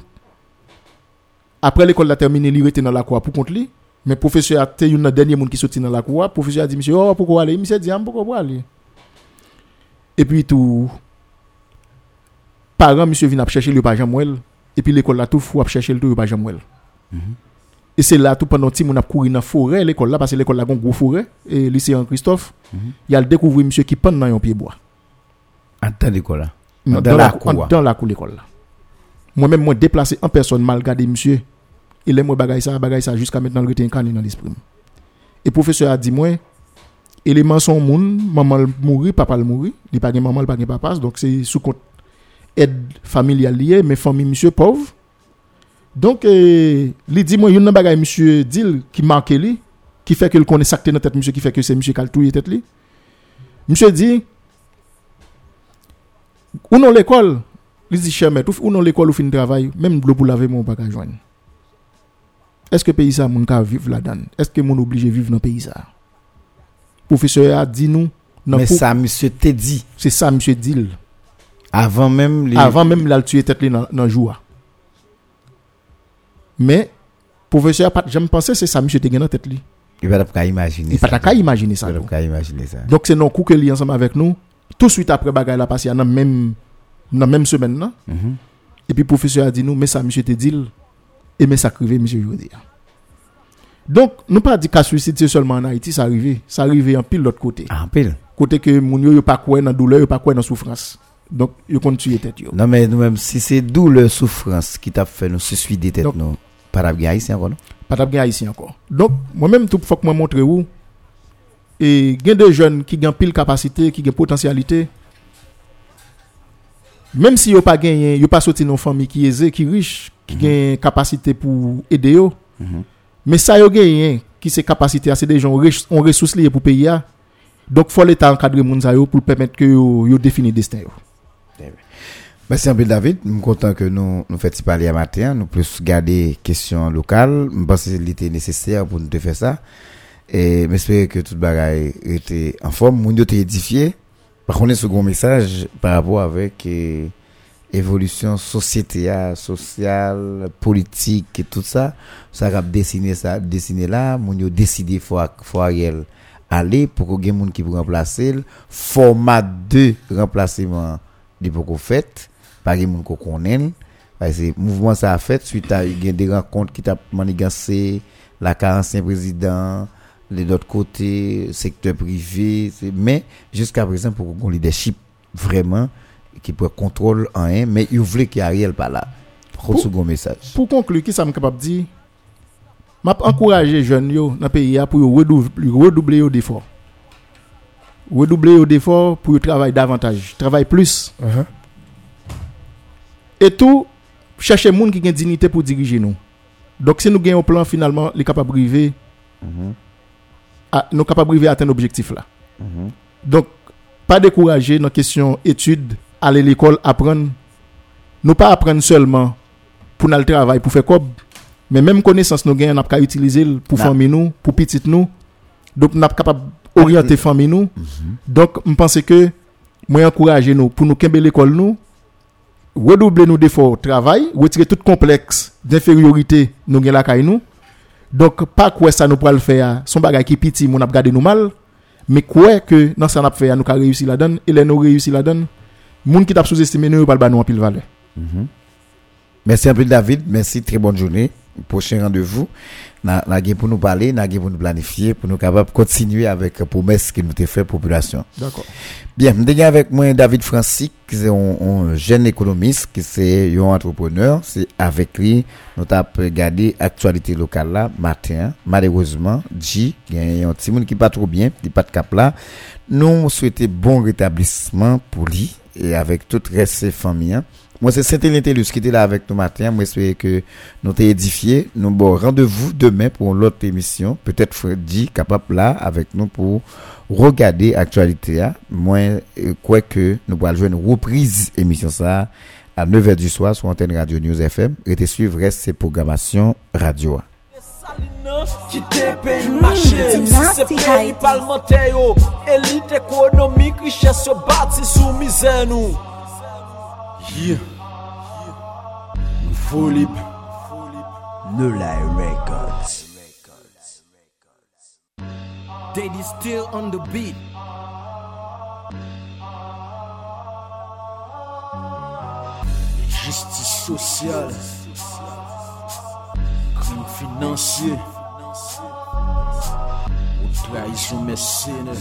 après l'école la terminée, il était dans la cour pour contre lui. Mais professeur a été une dernier monde qui sorti dans la cour. Professeur a dit monsieur oh pourquoi aller? Monsieur a dit ah, pourquoi aller? Et puis tout parents monsieur vient chercher le pas Jamouel et puis l'école là tout fou chercher le tout pas Jamouel. Et c'est là tout pendant que on a couru dans la forêt l'école là parce que l'école là a un gros forêt et lycée en Christophe. Il y a le découvert monsieur qui pend dans un pied bois. En temps d'école là. Non, Dans dans, la cour. dans la cour l'école là. Moi-même, moi déplacé en personne, mal gardé monsieur. et les moi bagay ça, bagay ça jusqu'à maintenant le incarné dans l'esprit. Et professeur a dit moi éléments sont moun, maman mourir, papa mourir, il pas gen maman, il pas gen papa, donc c'est sous compte aide familiale liée, mais famille monsieur pauvre. Donc euh, il dit moi yon bagay monsieur qui marque lui qui fait que le connaît sacté dans tête monsieur qui fait que c'est monsieur Kaltouye tête li. Monsieur dit ou non l'école, il dit cher maître, ou non l'école ou fin travail, même l'eau pour laver mon pas joindre. Est-ce que pays ça moun vivre là-dedans Est-ce que moun obligé vivre dans pays ça? Professeur a dit nous Mais ça monsieur te dit. C'est ça monsieur dit. Avant même les... Avant même la tuer tête dans dans jour. Mais professeur pas j'aime penser c'est ça monsieur te dans tête. Il va pas imaginer ça. Il pas imaginer ça. Il pas imaginer ça. Donc c'est non coup que li ensemble avec nous tout de suite après bagay la passé dans même dans même semaine là. Mm -hmm. Et puis professeur a dit nous mais ça monsieur te dit et mais ça crivé monsieur je dire. Donc, nous pas dit qu'à suicide c'est seulement en Haïti, ça arrive. Ça arrive en pile l'autre côté. En pile. Côté que moun yo pas quoi dans douleur, yo pas quoi dans souffrance. Donc, yo continue tête yo. Non mais nous même si c'est douleur souffrance qui t'a fait nous suicider tête nous, pas bien ici encore non? Pas ici encore. Donc, moi-même tout faut que moi montrer où et gen des jeunes qui ont pile capacité, qui ont potentialité. Même si yo pas gagné, yo pas sorti dans famille qui aisée, qui riche, qui mm -hmm. capacité pour aider yo. Mm -hmm. Mais ça yo gagné qui c'est capacité c'est des gens ont ressources liées pour payer. Donc faut l'état encadrer moun pour permettre que yo, yo définir destin yo. Merci un peu David, je suis content que nous nous fassions parler à matin, nous plus garder questions locales, je pense que c'était nécessaire pour nous faire ça. Et j'espère que tout le bagage était en forme, moun yo était édifié. Par contre, second message par rapport avec eh, évolution société sociale politique et tout ça ça a dessiné ça dessiné là mon yo décidé faut faut aller pour que gen moun qui pour remplacer format de remplacement de pour fait par moun ko connaît. Que mouvement ça a fait suite à des rencontres qui t'a manigancé la 45 président de l'autre côté secteur privé mais jusqu'à présent pour qu'on leadership vraiment qui peut contrôler en un, mais il voulait qu'il y ait Ariel pas là. Pour, second message. Pour conclure, qui ça me capable de dire? M'a encourager jeunes yo dans pays pour redoubler redoubler d'efforts. Redoubler d'efforts pour travailler davantage, travailler plus. Uh -huh. Et tout chercher monde qui a une dignité pour diriger nous. Donc si nous gagnons un plan finalement, les capables de uh -huh. à, nous capables de atteindre l'objectif là. Uh -huh. Donc pas décourager dans la question études aller à l'école apprendre. Nous pas apprendre seulement pour le travail pour faire quoi mais même connaissance nous gagnons n'a utiliser pour famille nous pour petite nous. Donc n'a capable orienter famille nous. Mm-hmm. donc je pense que moi encourager nous pour nous kembe l'école nous redoubler nos d'efforts travail retirer tout complexe d'infériorité nous gagnons la nous. Donc pas quoi ça nous pourra le faire son bagage qui petit mon a regardé nous mal. Mais quoi que dans ça n'a fait nous avons réussi la donne et les nous réussi la donne moun qui t'a sous-estimé nous pas le en pile valeur. Mm Merci un peu David, merci très bonne journée. Prochain rendez-vous, na pour nous parler, na pour nous planifier pour nous capable continuer avec promesse que nous t'ai fait population. D'accord. Bien, je avec moi David Francis, qui est un, jeune économiste, qui est un entrepreneur. C'est avec lui, nous avons regardé l'actualité locale là, matin. Malheureusement, J, il y a un petit monde qui pas trop bien, qui pas de cap là. Nous souhaitons bon rétablissement pour lui et avec toute reste ses familles. Hein. Moi, c'est Saint-Élintellus qui était là avec nous matin. Moi, j'espère que nous t'ai édifié. Nous bon rendez-vous demain pour l'autre émission. Peut-être Freddy capable là avec nous pour regarder l'actualité. Hein. Moi, quoi que nous pourrons jouer une reprise émission ça à 9h du soir sur Antenne Radio News FM. Et te suivre ces programmations radio. Ki te pe yi mache Si se pe yi palmente yo Elite ekonomik Riches yo bati sou mize nou Yeah Folip Nolai Records. Daddy still on the beat. Justice Krim finansye Ou traizyon mesene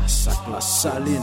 Masak la salin